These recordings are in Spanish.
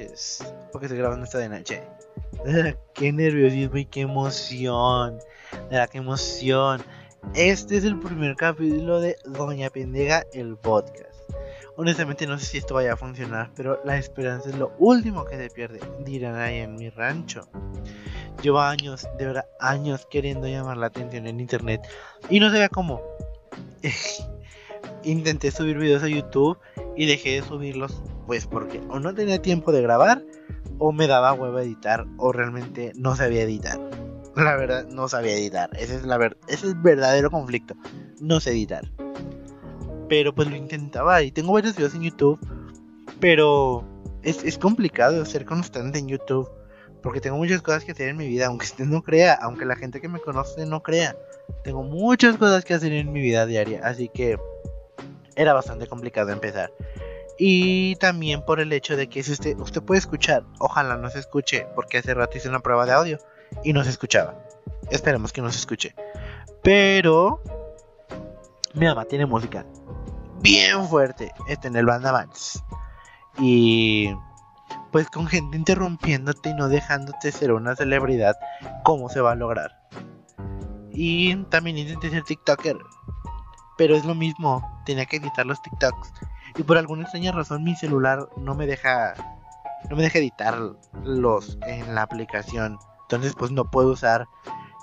noches, porque estoy grabando esta de noche. qué nerviosismo y qué emoción. Qué emoción. Este es el primer capítulo de Doña Pendega, el podcast. Honestamente no sé si esto vaya a funcionar, pero la esperanza es lo último que se pierde, dirán ahí en mi rancho. Llevo años, de verdad, años queriendo llamar la atención en internet y no sabía cómo. Intenté subir videos a YouTube y dejé de subirlos pues porque o no tenía tiempo de grabar o me daba huevo editar o realmente no sabía editar. La verdad, no sabía editar. Ese es, la ver ese es el verdadero conflicto. No sé editar. Pero pues lo intentaba y tengo varios videos en YouTube. Pero es, es complicado ser constante en YouTube. Porque tengo muchas cosas que hacer en mi vida. Aunque usted no crea. Aunque la gente que me conoce no crea. Tengo muchas cosas que hacer en mi vida diaria. Así que era bastante complicado empezar. Y también por el hecho de que si usted, usted puede escuchar, ojalá no se escuche, porque hace rato hice una prueba de audio y no se escuchaba. Esperemos que no se escuche. Pero mi mamá tiene música bien fuerte este en el banda Y pues con gente interrumpiéndote y no dejándote ser una celebridad, ¿cómo se va a lograr? Y también intenté ser TikToker. Pero es lo mismo, tenía que editar los TikToks. Y por alguna extraña razón mi celular no me deja no me deja editarlos en la aplicación. Entonces pues no puedo usar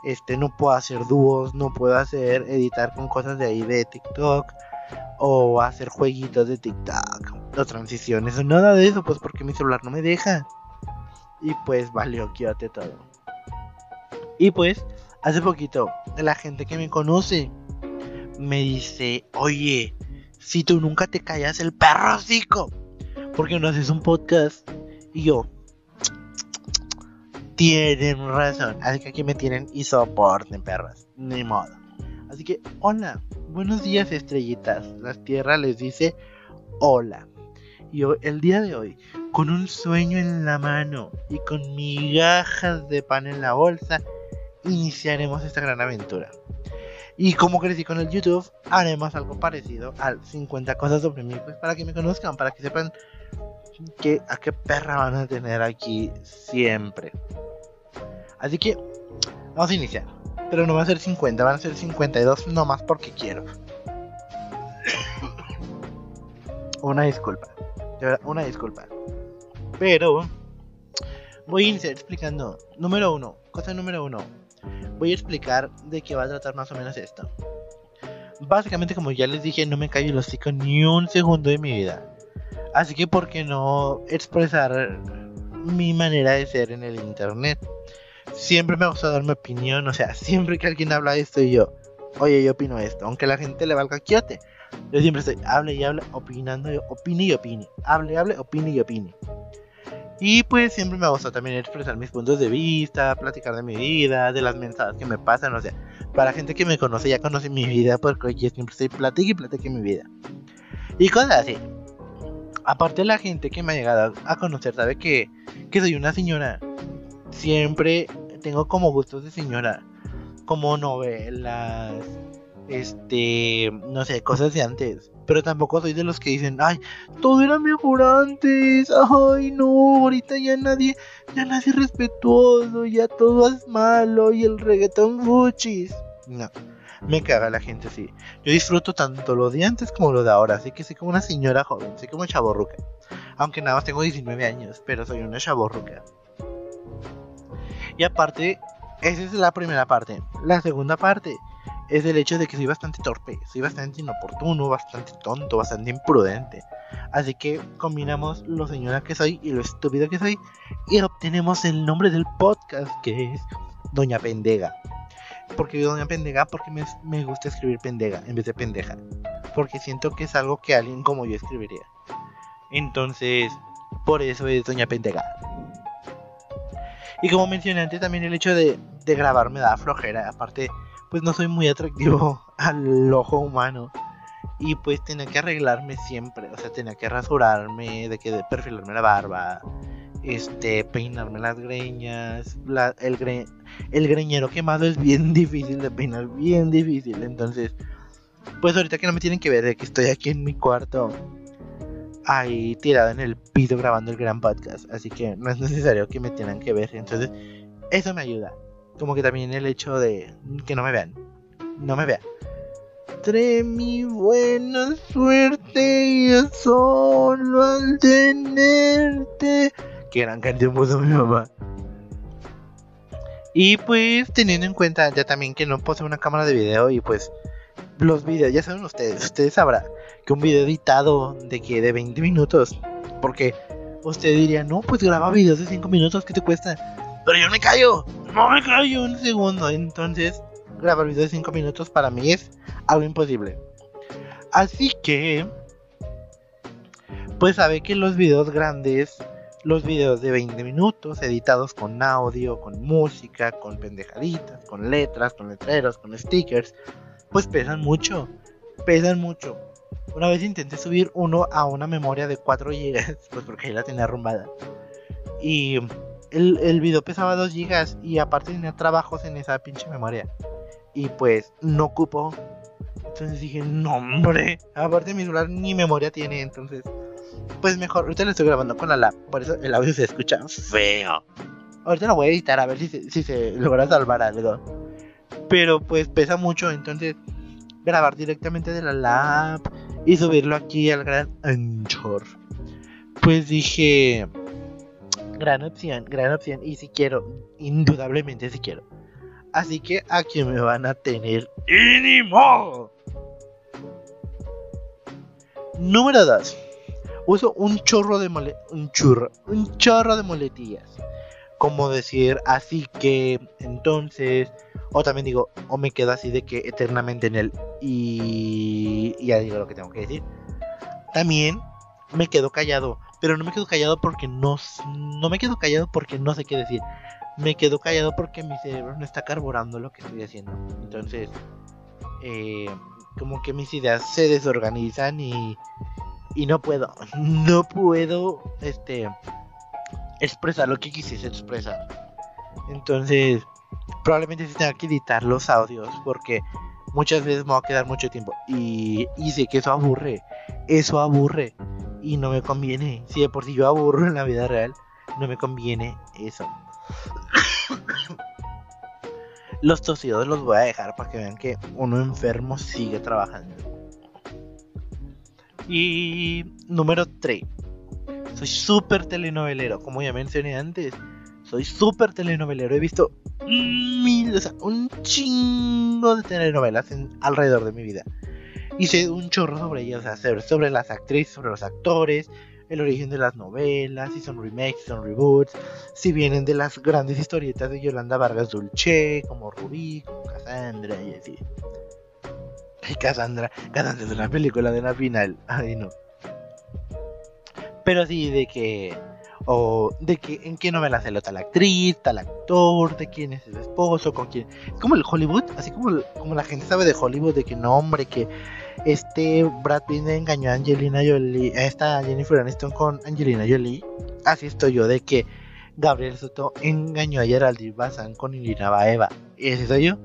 este no puedo hacer dúos, no puedo hacer editar con cosas de ahí de TikTok o hacer jueguitos de TikTok o transiciones o nada de eso pues porque mi celular no me deja. Y pues valió, quédate todo. Y pues hace poquito la gente que me conoce me dice, "Oye, si tú nunca te callas el perro porque no haces un podcast. Y yo, tienen razón. Así que aquí me tienen y soporten, perras. Ni modo. Así que, hola, buenos días, estrellitas. La tierra les dice hola. Y yo, el día de hoy, con un sueño en la mano y con migajas de pan en la bolsa, iniciaremos esta gran aventura. Y como crecí con el YouTube, haremos algo parecido al 50 cosas sobre mí, pues para que me conozcan, para que sepan que, a qué perra van a tener aquí siempre. Así que vamos a iniciar. Pero no va a ser 50, van a ser 52 nomás porque quiero. una disculpa. De verdad, una disculpa. Pero voy a iniciar explicando. Número uno, cosa número uno voy a explicar de qué va a tratar más o menos esto. Básicamente, como ya les dije, no me callo el hocico ni un segundo de mi vida. Así que, ¿por qué no expresar mi manera de ser en el internet? Siempre me ha gustado dar mi opinión, o sea, siempre que alguien habla de esto y yo, oye, yo opino esto, aunque la gente le valga quiote. Yo siempre estoy, hable y hable, opinando, opine y opine. Hable, hable, opine y opine. Y pues siempre me gusta también expresar mis puntos de vista, platicar de mi vida, de las mensajes que me pasan, o sea, para gente que me conoce ya conoce mi vida porque yo siempre estoy platique y platique mi vida. Y cosas así. Aparte la gente que me ha llegado a conocer sabe que, que soy una señora. Siempre tengo como gustos de señora. Como novelas, este, no sé, cosas de antes. Pero tampoco soy de los que dicen, ay, todo era mejor antes, ay, no, ahorita ya nadie, ya nadie es respetuoso, ya todo es malo y el reggaetón fuchis. No, me caga la gente así. Yo disfruto tanto lo de antes como lo de ahora, así que soy como una señora joven, soy como chaborruca. Aunque nada más tengo 19 años, pero soy una chaborruca. Y aparte, esa es la primera parte. La segunda parte es el hecho de que soy bastante torpe, soy bastante inoportuno, bastante tonto, bastante imprudente. Así que combinamos lo señora que soy y lo estúpido que soy y obtenemos el nombre del podcast que es Doña Pendega. Porque Doña Pendega porque me, me gusta escribir pendega en vez de pendeja. Porque siento que es algo que alguien como yo escribiría. Entonces, por eso es Doña Pendega. Y como mencioné antes, también el hecho de, de grabar me da flojera. Aparte, pues no soy muy atractivo al ojo humano. Y pues tenía que arreglarme siempre, o sea, tenía que rasurarme, de que perfilarme la barba, este, peinarme las greñas, el, gre, el greñero quemado es bien difícil de peinar, bien difícil. Entonces, pues ahorita que no me tienen que ver de que estoy aquí en mi cuarto ahí tirado en el piso grabando el gran podcast. Así que no es necesario que me tengan que ver. Entonces, eso me ayuda. Como que también el hecho de que no me vean. No me vean. Trae mi buena suerte y solo al tenerte. Qué gran canción puso mi mamá. Y pues teniendo en cuenta ya también que no posee una cámara de video y pues los videos, ya saben ustedes, ustedes sabrán que un video editado de que de 20 minutos, porque usted diría, no, pues graba videos de 5 minutos, ¿qué te cuesta? Pero yo me callo, no me callo un segundo, entonces grabar videos de 5 minutos para mí es algo imposible. Así que, pues sabe que los videos grandes los videos de 20 minutos editados con audio, con música, con pendejaditas, con letras, con letreros, con stickers, pues pesan mucho, pesan mucho. Una vez intenté subir uno a una memoria de 4 GB, pues porque ahí la tenía arrumbada. Y el, el video pesaba 2 GB y aparte tenía trabajos en esa pinche memoria. Y pues no ocupo. Entonces dije, no hombre, aparte mi celular ni memoria tiene, entonces pues mejor, ahorita lo estoy grabando con la lap, por eso el audio se escucha feo. Ahorita lo voy a editar a ver si se, si se logra salvar algo. Pero pues pesa mucho, entonces grabar directamente de la lap y subirlo aquí al gran Anchor. Pues dije, gran opción, gran opción. Y si quiero, indudablemente si quiero. Así que aquí me van a tener. ¡Y Número 2 uso un chorro de mole un un chorro de moletillas. Como decir, así que, entonces, o también digo, o me quedo así de que eternamente en el y, y ya digo lo que tengo que decir. También me quedo callado, pero no me quedo callado porque no, no me quedo callado porque no sé qué decir. Me quedo callado porque mi cerebro no está carburando lo que estoy haciendo. Entonces, eh, como que mis ideas se desorganizan y, y no puedo, no puedo, este, expresar lo que quisiese expresar. Entonces, probablemente sí tenga que editar los audios porque muchas veces me va a quedar mucho tiempo y, y sé que eso aburre, eso aburre y no me conviene. Si de por sí yo aburro en la vida real, no me conviene eso. los tosidos los voy a dejar para que vean que uno enfermo sigue trabajando. Y número 3. Soy súper telenovelero, como ya mencioné antes. Soy súper telenovelero. He visto mil, o sea, un chingo de telenovelas en, alrededor de mi vida. Hice un chorro sobre ellas, o sea, sobre las actrices, sobre los actores, el origen de las novelas, si son remakes, si son reboots, si vienen de las grandes historietas de Yolanda Vargas Dulce, como Rubí, como Cassandra y así. Cassandra, Cassandra es una película de la final. Ay, no. Pero sí, de que. O de que en qué novela se lo tal actriz, tal actor, de quién es el esposo, con quién. Como el Hollywood, así como, como la gente sabe de Hollywood, de que no, hombre, que este Brad Pitt engañó a Angelina Jolie, a esta Jennifer Aniston con Angelina Jolie. Así estoy yo, de que Gabriel Soto engañó a Geraldine Bazán con Irina Baeva. ¿Ese soy yo?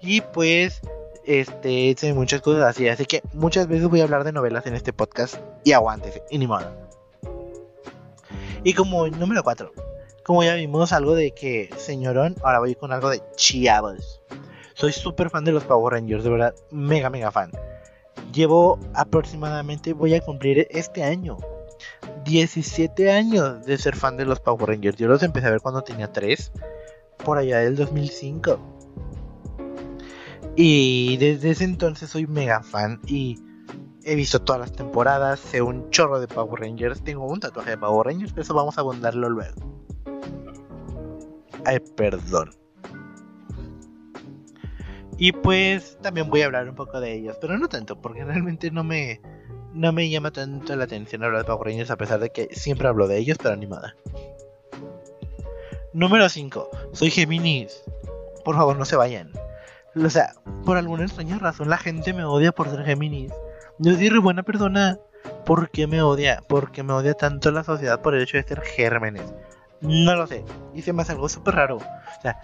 Y pues este, hay muchas cosas así. Así que muchas veces voy a hablar de novelas en este podcast. Y aguántese, y ni modo. Y como número 4, como ya vimos algo de que señorón, ahora voy con algo de chiabos. Soy súper fan de los Power Rangers, de verdad, mega, mega fan. Llevo aproximadamente, voy a cumplir este año 17 años de ser fan de los Power Rangers. Yo los empecé a ver cuando tenía 3, por allá del 2005. Y desde ese entonces soy mega fan y he visto todas las temporadas, sé un chorro de Power Rangers, tengo un tatuaje de Power Rangers, pero eso vamos a abundarlo luego. Ay, perdón. Y pues también voy a hablar un poco de ellos, pero no tanto, porque realmente no me, no me llama tanto la atención hablar de Power a pesar de que siempre hablo de ellos, pero animada. Número 5. Soy Géminis. Por favor, no se vayan. O sea, por alguna extraña razón la gente me odia por ser Géminis. Yo soy re buena persona. ¿Por qué me odia? Porque me odia tanto la sociedad por el hecho de ser Gérmenes. No lo sé. Y se me hace algo súper raro. O sea,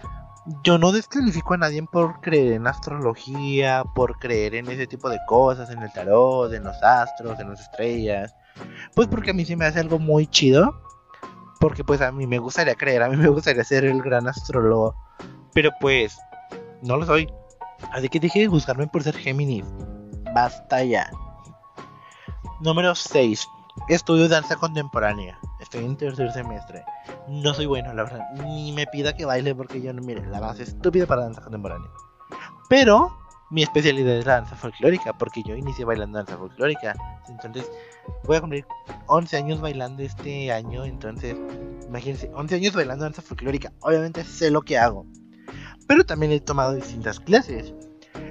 yo no descalifico a nadie por creer en astrología, por creer en ese tipo de cosas, en el tarot, en los astros, en las estrellas. Pues porque a mí se me hace algo muy chido. Porque pues a mí me gustaría creer, a mí me gustaría ser el gran astrólogo. Pero pues no lo soy. Así que dije de juzgarme por ser Géminis. Basta ya. Número 6. Estudio danza contemporánea. Estoy en tercer semestre. No soy bueno, la verdad. Ni me pida que baile porque yo no, mire, la base estúpida para danza contemporánea. Pero mi especialidad es la danza folclórica, porque yo inicié bailando danza folclórica. Entonces, voy a cumplir 11 años bailando este año. Entonces, imagínense, 11 años bailando danza folclórica. Obviamente sé lo que hago. Pero también he tomado distintas clases.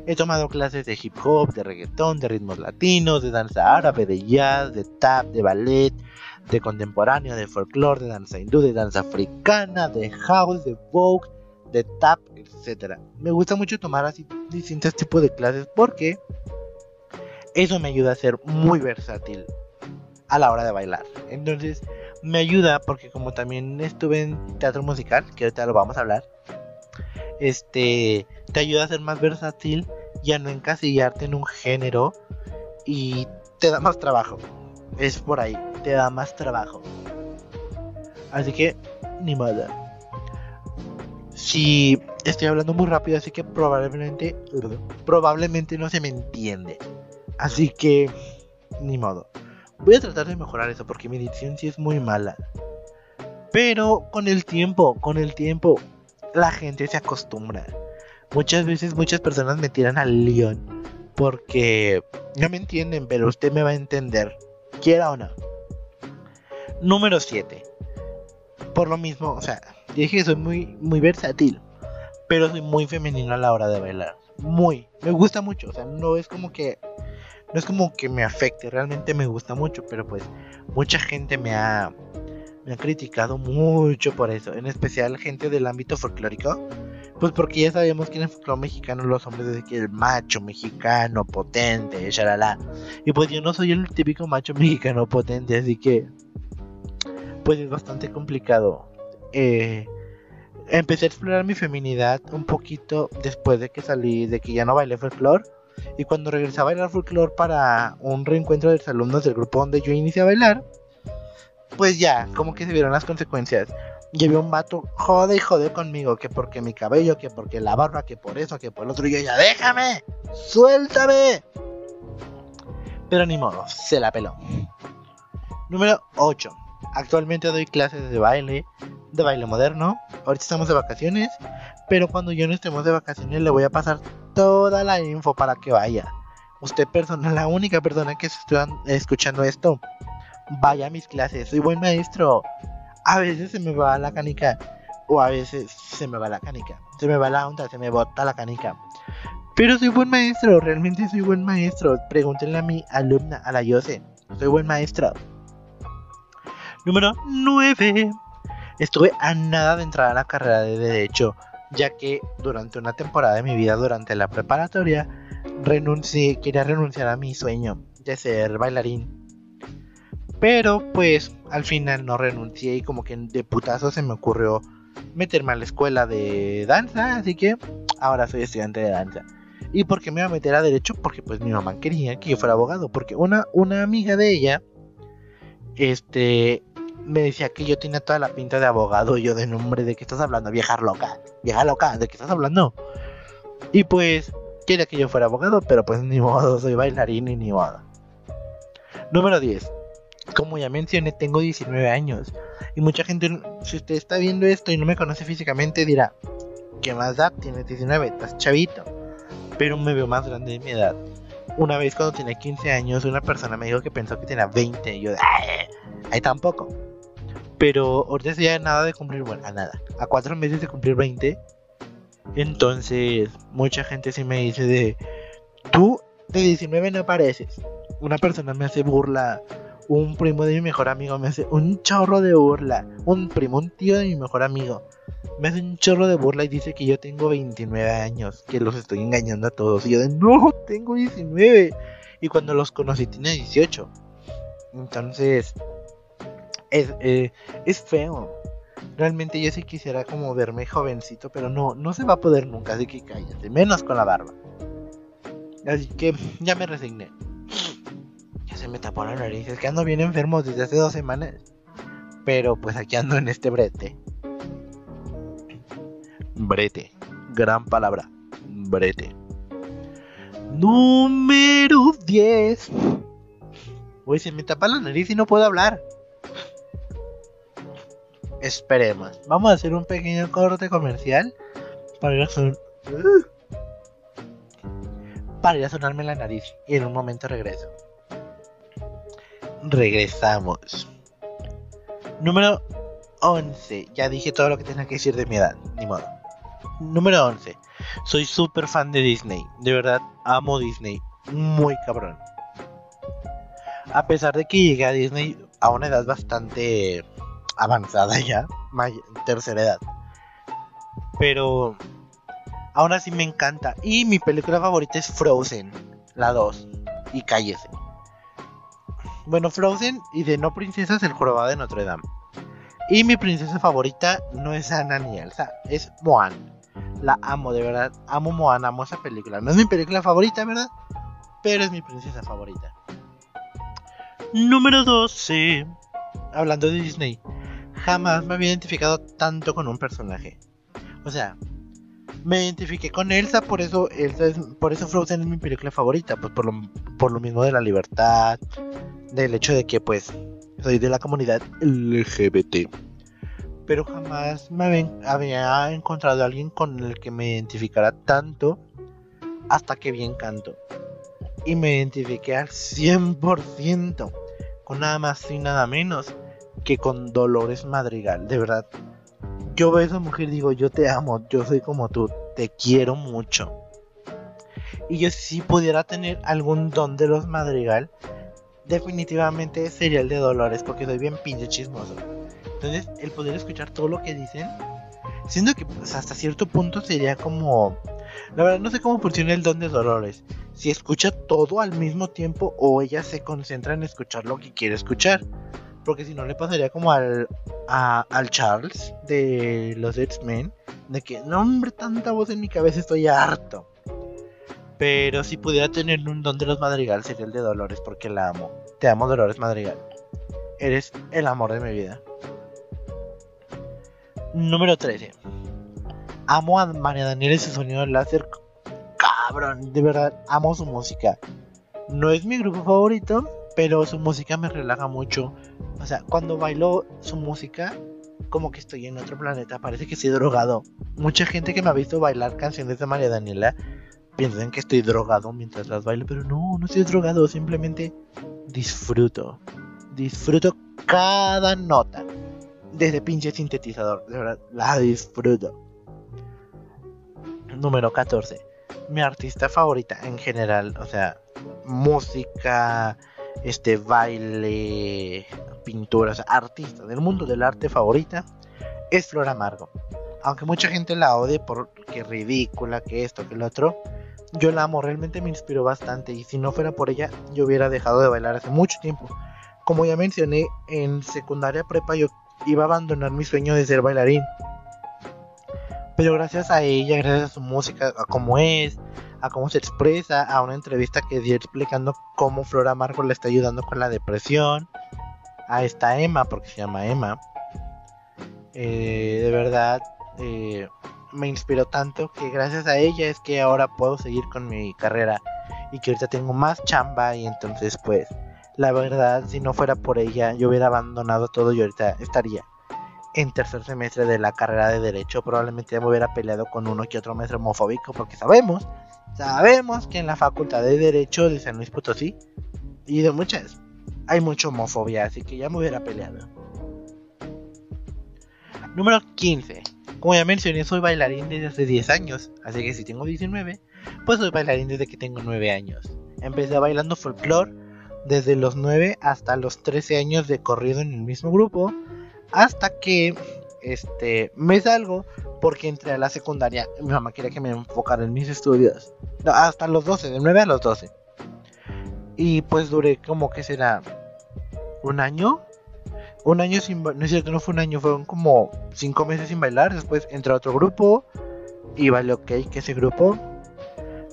He tomado clases de hip hop, de reggaetón, de ritmos latinos, de danza árabe, de jazz, de tap, de ballet, de contemporáneo, de folclore, de danza hindú, de danza africana, de house, de vogue, de tap, etc. Me gusta mucho tomar así distintos tipos de clases porque eso me ayuda a ser muy versátil a la hora de bailar. Entonces me ayuda porque como también estuve en teatro musical, que ahorita lo vamos a hablar, este te ayuda a ser más versátil y a no encasillarte en un género y te da más trabajo. Es por ahí, te da más trabajo. Así que, ni modo. Si estoy hablando muy rápido, así que probablemente, probablemente no se me entiende. Así que, ni modo. Voy a tratar de mejorar eso porque mi dicción sí es muy mala. Pero con el tiempo, con el tiempo, la gente se acostumbra. Muchas veces muchas personas me tiran al león porque no me entienden, pero usted me va a entender, quiera o no. Número 7. Por lo mismo, o sea, dije que soy muy, muy versátil, pero soy muy femenino a la hora de bailar. Muy, me gusta mucho, o sea, no es como que no es como que me afecte, realmente me gusta mucho, pero pues mucha gente me ha me ha criticado mucho por eso, en especial gente del ámbito folclórico pues porque ya sabemos que en el folclore mexicano los hombres dicen que el macho mexicano potente, shalala. Y pues yo no soy el típico macho mexicano potente, así que pues es bastante complicado. Eh, empecé a explorar mi feminidad un poquito después de que salí, de que ya no bailé folclore. Y cuando regresé a bailar folclore para un reencuentro de alumnos del grupo donde yo inicié a bailar, pues ya, como que se vieron las consecuencias. Y un vato jode y jode conmigo, que porque mi cabello, que porque la barba, que por eso, que por el otro. Y yo ya, déjame, suéltame. Pero ni modo, se la peló. Número 8. Actualmente doy clases de baile, de baile moderno. Ahorita estamos de vacaciones, pero cuando yo no estemos de vacaciones le voy a pasar toda la info para que vaya. Usted persona, la única persona que está escuchando esto, vaya a mis clases. Soy buen maestro a veces se me va la canica o a veces se me va la canica. Se me va la onda, se me bota la canica. Pero soy buen maestro, realmente soy buen maestro. Pregúntenle a mi alumna, a la Yose. Soy buen maestro. Número 9. Estuve a nada de entrar a la carrera de Derecho, ya que durante una temporada de mi vida, durante la preparatoria, renuncié, quería renunciar a mi sueño de ser bailarín pero pues al final no renuncié y como que de putazo se me ocurrió meterme a la escuela de danza, así que ahora soy estudiante de danza. ¿Y por qué me iba a meter a derecho? Porque pues mi mamá quería que yo fuera abogado, porque una, una amiga de ella, este, me decía que yo tenía toda la pinta de abogado, yo de nombre, ¿de qué estás hablando? Vieja loca, vieja loca, ¿de qué estás hablando? Y pues, quería que yo fuera abogado, pero pues ni modo, soy bailarín y ni modo. Número 10 como ya mencioné, tengo 19 años. Y mucha gente, si usted está viendo esto y no me conoce físicamente, dirá, ¿qué más da? Tienes 19, estás chavito. Pero me veo más grande de mi edad. Una vez cuando tenía 15 años, una persona me dijo que pensó que tenía 20. Y yo, ahí tampoco. Pero ahorita ya nada de cumplir, bueno, a nada. A cuatro meses de cumplir 20. Entonces, mucha gente sí me dice de, tú de 19 no pareces. Una persona me hace burla un primo de mi mejor amigo me hace un chorro de burla. Un primo, un tío de mi mejor amigo. Me hace un chorro de burla y dice que yo tengo 29 años, que los estoy engañando a todos. Y yo de, no, tengo 19. Y cuando los conocí tenía 18. Entonces, es, eh, es feo. Realmente yo sí quisiera como verme jovencito, pero no, no se va a poder nunca, así que cállate, menos con la barba. Así que ya me resigné. Se me tapó la nariz, es que ando bien enfermo desde hace dos semanas. Pero pues aquí ando en este brete. Brete, gran palabra, brete. Número 10. Uy, se me tapa la nariz y no puedo hablar. Esperemos. Vamos a hacer un pequeño corte comercial para ir a, son... para ir a sonarme la nariz. Y en un momento regreso. Regresamos. Número 11. Ya dije todo lo que tenía que decir de mi edad. Ni modo. Número 11. Soy súper fan de Disney. De verdad, amo Disney. Muy cabrón. A pesar de que llegué a Disney a una edad bastante avanzada ya, tercera edad. Pero aún así me encanta. Y mi película favorita es Frozen, la 2. Y cállese. Bueno, Frozen y de no princesas, el jorobado de Notre Dame. Y mi princesa favorita no es Anna ni Elsa, es Moan. La amo, de verdad. Amo Moan, amo esa película. No es mi película favorita, ¿verdad? Pero es mi princesa favorita. Número 12. Hablando de Disney jamás me había identificado tanto con un personaje. O sea, me identifiqué con Elsa, por eso Elsa es, por eso Frozen es mi película favorita, pues por lo, por lo mismo de la libertad, del hecho de que pues soy de la comunidad LGBT. Pero jamás me había, encontrado a alguien con el que me identificara tanto hasta que vi Encanto. Y me identifiqué al 100% con nada más y nada menos que con Dolores Madrigal, de verdad. Yo veo a esa mujer y digo, yo te amo, yo soy como tú, te quiero mucho. Y yo si pudiera tener algún don de los Madrigal, definitivamente sería el de Dolores, porque soy bien pinche chismoso. Entonces, el poder escuchar todo lo que dicen, siendo que pues, hasta cierto punto sería como... La verdad no sé cómo funciona el don de Dolores. Si escucha todo al mismo tiempo o ella se concentra en escuchar lo que quiere escuchar. Porque si no le pasaría como al, al Charles de los X-Men. De que, no hombre, tanta voz en mi cabeza, estoy harto. Pero si pudiera tener un don de los Madrigal sería el de Dolores porque la amo. Te amo Dolores Madrigal. Eres el amor de mi vida. Número 13. Amo a María Daniela y su sonido láser. Cabrón, de verdad, amo su música. No es mi grupo favorito, pero su música me relaja mucho. O sea, cuando bailo su música, como que estoy en otro planeta, parece que estoy drogado. Mucha gente que me ha visto bailar canciones de María Daniela piensan que estoy drogado mientras las bailo, pero no, no estoy drogado, simplemente disfruto. Disfruto cada nota. Desde pinche sintetizador, de verdad, la disfruto. Número 14. Mi artista favorita en general, o sea, música, este baile, pinturas, artista del mundo del arte favorita es Flor Amargo. Aunque mucha gente la odie porque ridícula, que esto, que lo otro, yo la amo, realmente me inspiró bastante y si no fuera por ella yo hubiera dejado de bailar hace mucho tiempo. Como ya mencioné, en secundaria prepa yo iba a abandonar mi sueño de ser bailarín. Pero gracias a ella, gracias a su música, a cómo es, a cómo se expresa, a una entrevista que dio explicando cómo Flora Marco le está ayudando con la depresión, a esta Emma, porque se llama Emma. Eh, de verdad, eh, me inspiró tanto que gracias a ella es que ahora puedo seguir con mi carrera y que ahorita tengo más chamba y entonces pues la verdad si no fuera por ella yo hubiera abandonado todo y ahorita estaría en tercer semestre de la carrera de derecho probablemente ya me hubiera peleado con uno que otro maestro homofóbico porque sabemos Sabemos que en la Facultad de Derecho de San Luis Potosí y de muchas hay mucha homofobia, así que ya me hubiera peleado. Número 15. Como ya mencioné, soy bailarín desde hace 10 años, así que si tengo 19, pues soy bailarín desde que tengo 9 años. Empecé bailando folclore desde los 9 hasta los 13 años de corrido en el mismo grupo, hasta que este me salgo porque entré a la secundaria. Mi mamá quería que me enfocara en mis estudios. hasta los 12, de 9 a los 12. Y pues duré como que será un año un año sin no es cierto, no fue un año, fueron como cinco meses sin bailar. Después entré a otro grupo y vale ok que ese grupo.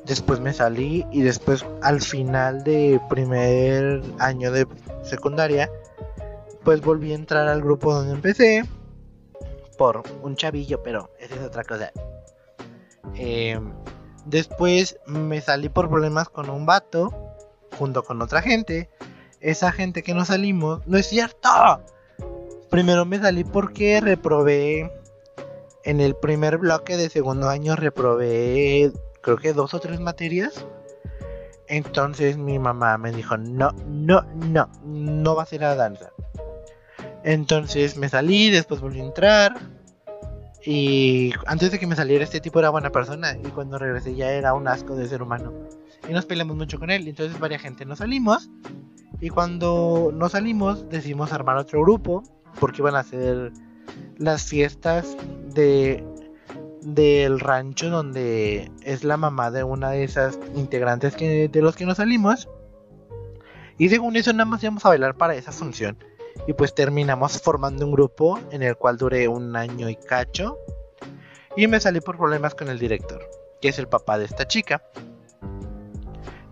Después me salí y después al final de primer año de secundaria, pues volví a entrar al grupo donde empecé por un chavillo, pero esa es otra cosa. Eh, después me salí por problemas con un vato junto con otra gente. Esa gente que nos salimos, no es cierto. Primero me salí porque reprobé en el primer bloque de segundo año reprobé creo que dos o tres materias. Entonces mi mamá me dijo, no, no, no, no va a ser a danza. Entonces me salí, después volví a entrar. Y antes de que me saliera este tipo era buena persona. Y cuando regresé ya era un asco de ser humano. Y nos peleamos mucho con él. Entonces varias gente nos salimos. Y cuando nos salimos decidimos armar otro grupo. Porque iban a ser las fiestas de del rancho donde es la mamá de una de esas integrantes que, de los que nos salimos. Y según eso nada más íbamos a bailar para esa función. Y pues terminamos formando un grupo en el cual duré un año y cacho. Y me salí por problemas con el director, que es el papá de esta chica.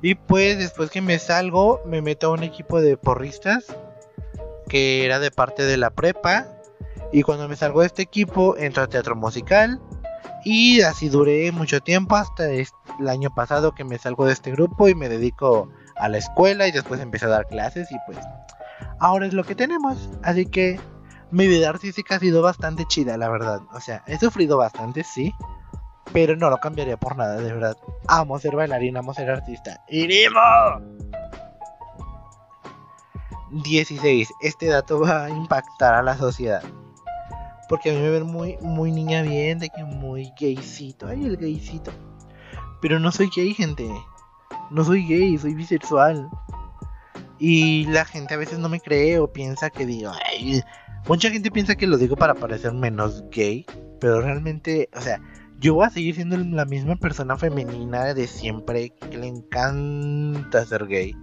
Y pues después que me salgo, me meto a un equipo de porristas, que era de parte de la prepa. Y cuando me salgo de este equipo, entro a teatro musical. Y así duré mucho tiempo hasta el año pasado que me salgo de este grupo y me dedico a la escuela y después empecé a dar clases y pues ahora es lo que tenemos. Así que mi vida artística ha sido bastante chida, la verdad. O sea, he sufrido bastante, sí. Pero no lo cambiaría por nada, de verdad. Amo ser bailarina, amo ser artista. ¡Irimo! 16. Este dato va a impactar a la sociedad. Porque a mí me ven muy, muy niña bien, de que muy gaycito. Ay, el gaycito. Pero no soy gay, gente. No soy gay, soy bisexual. Y la gente a veces no me cree o piensa que digo, mucha gente piensa que lo digo para parecer menos gay, pero realmente, o sea, yo voy a seguir siendo la misma persona femenina de siempre que le encanta ser gay,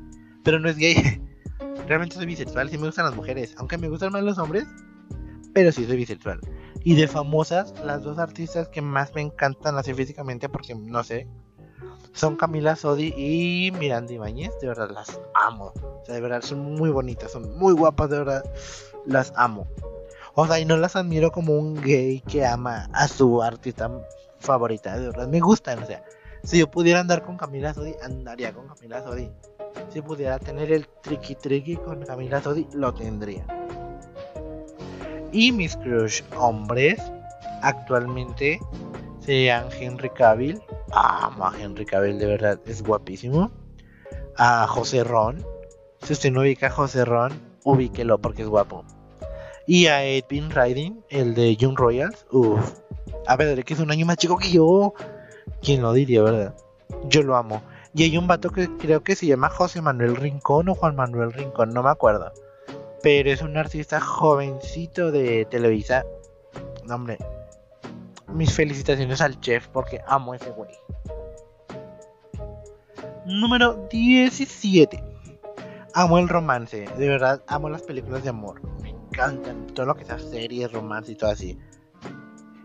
pero no es gay. Realmente soy bisexual, sí me gustan las mujeres, aunque me gustan más los hombres, pero sí soy bisexual. Y de famosas, las dos artistas que más me encantan así físicamente, porque no sé, son Camila Sodi y Miranda Ibáñez. De verdad las amo. O sea, de verdad son muy bonitas, son muy guapas, de verdad las amo. O sea, y no las admiro como un gay que ama a su artista favorita, de verdad me gustan. O sea, si yo pudiera andar con Camila Sodi, andaría con Camila Sodi. Si pudiera tener el tricky tricky con Camila Sodi, lo tendría. Y mis crush hombres actualmente serían Henry Cavill Amo a Henry Cavill, de verdad, es guapísimo. A José Ron. Si usted no ubica a José Ron, ubíquelo porque es guapo. Y a Edwin Riding, el de Young Royals. Uff. A ver, que es un año más chico que yo. ¿Quién lo diría, verdad? Yo lo amo. Y hay un vato que creo que se llama José Manuel Rincón o Juan Manuel Rincón, no me acuerdo. Pero es un artista jovencito de Televisa. No, hombre, mis felicitaciones al chef porque amo ese güey. Número 17. Amo el romance, de verdad amo las películas de amor. Me encantan todo lo que sea series, romance y todo así.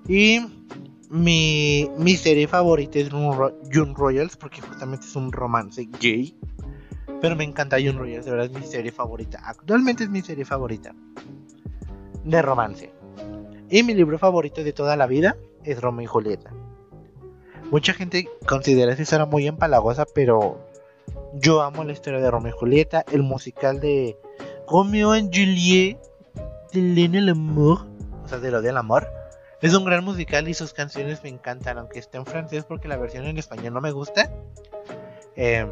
Y mi, mi serie favorita es June Royals porque justamente es un romance gay. Pero me encanta June Royals, de verdad es mi serie favorita. Actualmente es mi serie favorita de romance. Y mi libro favorito de toda la vida es Romeo y Julieta. Mucha gente considera esa historia muy empalagosa, pero yo amo la historia de Romeo y Julieta, el musical de Romeo y Juliet de L'amour, o sea, de lo del amor. Es un gran musical y sus canciones me encantan, aunque esté en francés porque la versión en español no me gusta. Eh,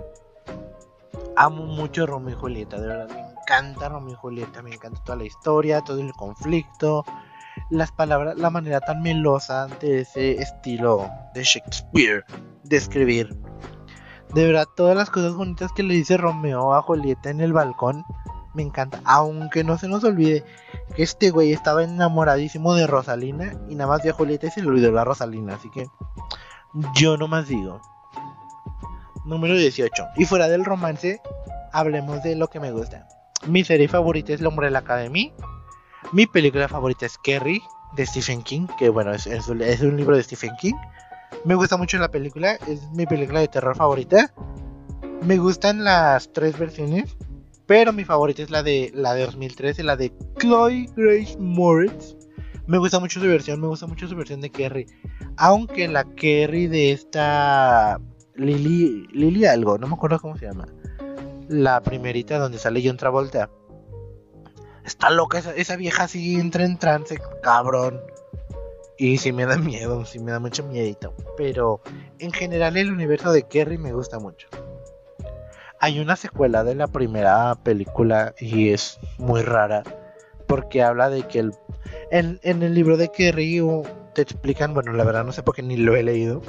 amo mucho Romeo y Julieta, de verdad, me encanta Romeo y Julieta, me encanta toda la historia, todo el conflicto, las palabras, la manera tan melosa de ese estilo de Shakespeare de escribir. De verdad, todas las cosas bonitas que le dice Romeo a Julieta en el balcón, me encanta. Aunque no se nos olvide que este güey estaba enamoradísimo de Rosalina y nada más vio a Julieta y se le olvidó la Rosalina. Así que yo no más digo. Número 18. Y fuera del romance, hablemos de lo que me gusta. Mi serie favorita es El Hombre de la Academia Mi película favorita es Kerry de Stephen King, que bueno, es, es, es un libro de Stephen King. Me gusta mucho la película, es mi película de terror favorita. Me gustan las tres versiones, pero mi favorita es la de la de 2013, la de Chloe Grace Moritz. Me gusta mucho su versión, me gusta mucho su versión de Kerry. Aunque la Kerry de esta Lily Lily algo, no me acuerdo cómo se llama. La primerita donde sale John Travolta. Está loca esa, vieja así entra en trance, cabrón. Y sí me da miedo, sí me da mucho miedito. Pero en general el universo de Kerry me gusta mucho. Hay una secuela de la primera película y es muy rara. Porque habla de que el, en, en el libro de Kerry te explican, bueno, la verdad no sé por qué ni lo he leído.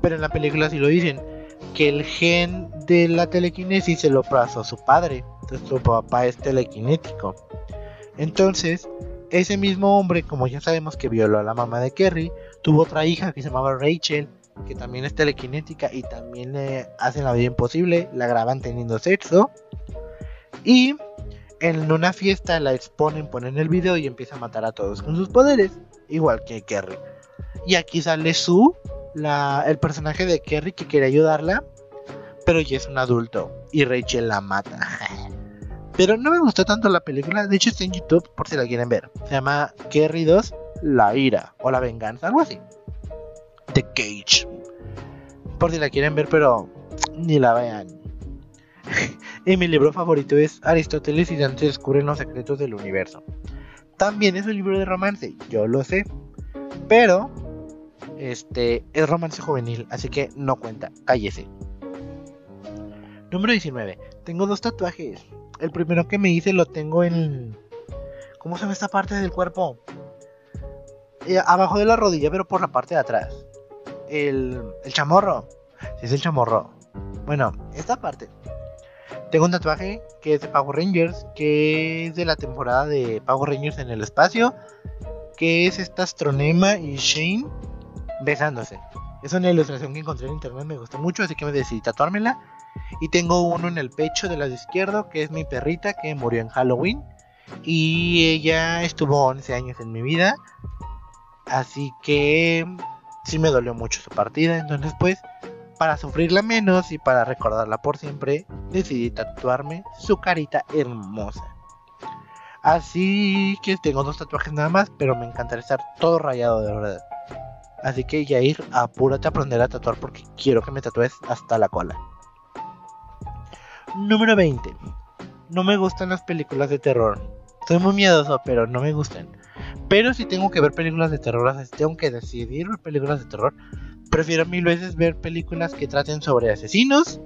Pero en la película sí lo dicen. Que el gen de la telequinesis se lo pasó a su padre. Entonces su papá es telequinético. Entonces, ese mismo hombre, como ya sabemos que violó a la mamá de Kerry, tuvo otra hija que se llamaba Rachel, que también es telequinética y también le hacen la vida imposible, la graban teniendo sexo. Y en una fiesta la exponen, ponen el video y empieza a matar a todos con sus poderes, igual que Kerry. Y aquí sale Sue, la, el personaje de Kerry que quiere ayudarla, pero ya es un adulto y Rachel la mata. Pero no me gustó tanto la película. De hecho, está en YouTube por si la quieren ver. Se llama Kerry 2, La ira o la venganza, algo así. The Cage. Por si la quieren ver, pero ni la vean. y mi libro favorito es Aristóteles y Dante descubren los secretos del universo. También es un libro de romance, yo lo sé. Pero este es romance juvenil, así que no cuenta, cállese. Número 19. Tengo dos tatuajes. El primero que me hice lo tengo en. ¿Cómo se llama esta parte del cuerpo? Eh, abajo de la rodilla, pero por la parte de atrás. El, el chamorro. Si es el chamorro. Bueno, esta parte. Tengo un tatuaje que es de Power Rangers, que es de la temporada de Power Rangers en el espacio, que es esta Astronema y Shane besándose. Es una ilustración que encontré en internet, me gustó mucho, así que me decidí tatuármela. Y tengo uno en el pecho del lado izquierdo, que es mi perrita que murió en Halloween. Y ella estuvo 11 años en mi vida. Así que sí me dolió mucho su partida. Entonces pues, para sufrirla menos y para recordarla por siempre, decidí tatuarme su carita hermosa. Así que tengo dos tatuajes nada más, pero me encantaría estar todo rayado de verdad. Así que Yair, apúrate a aprender a tatuar porque quiero que me tatúes hasta la cola. Número 20. No me gustan las películas de terror. Soy muy miedoso, pero no me gustan. Pero si tengo que ver películas de terror, si tengo que decidir ver películas de terror, prefiero mil veces ver películas que traten sobre asesinos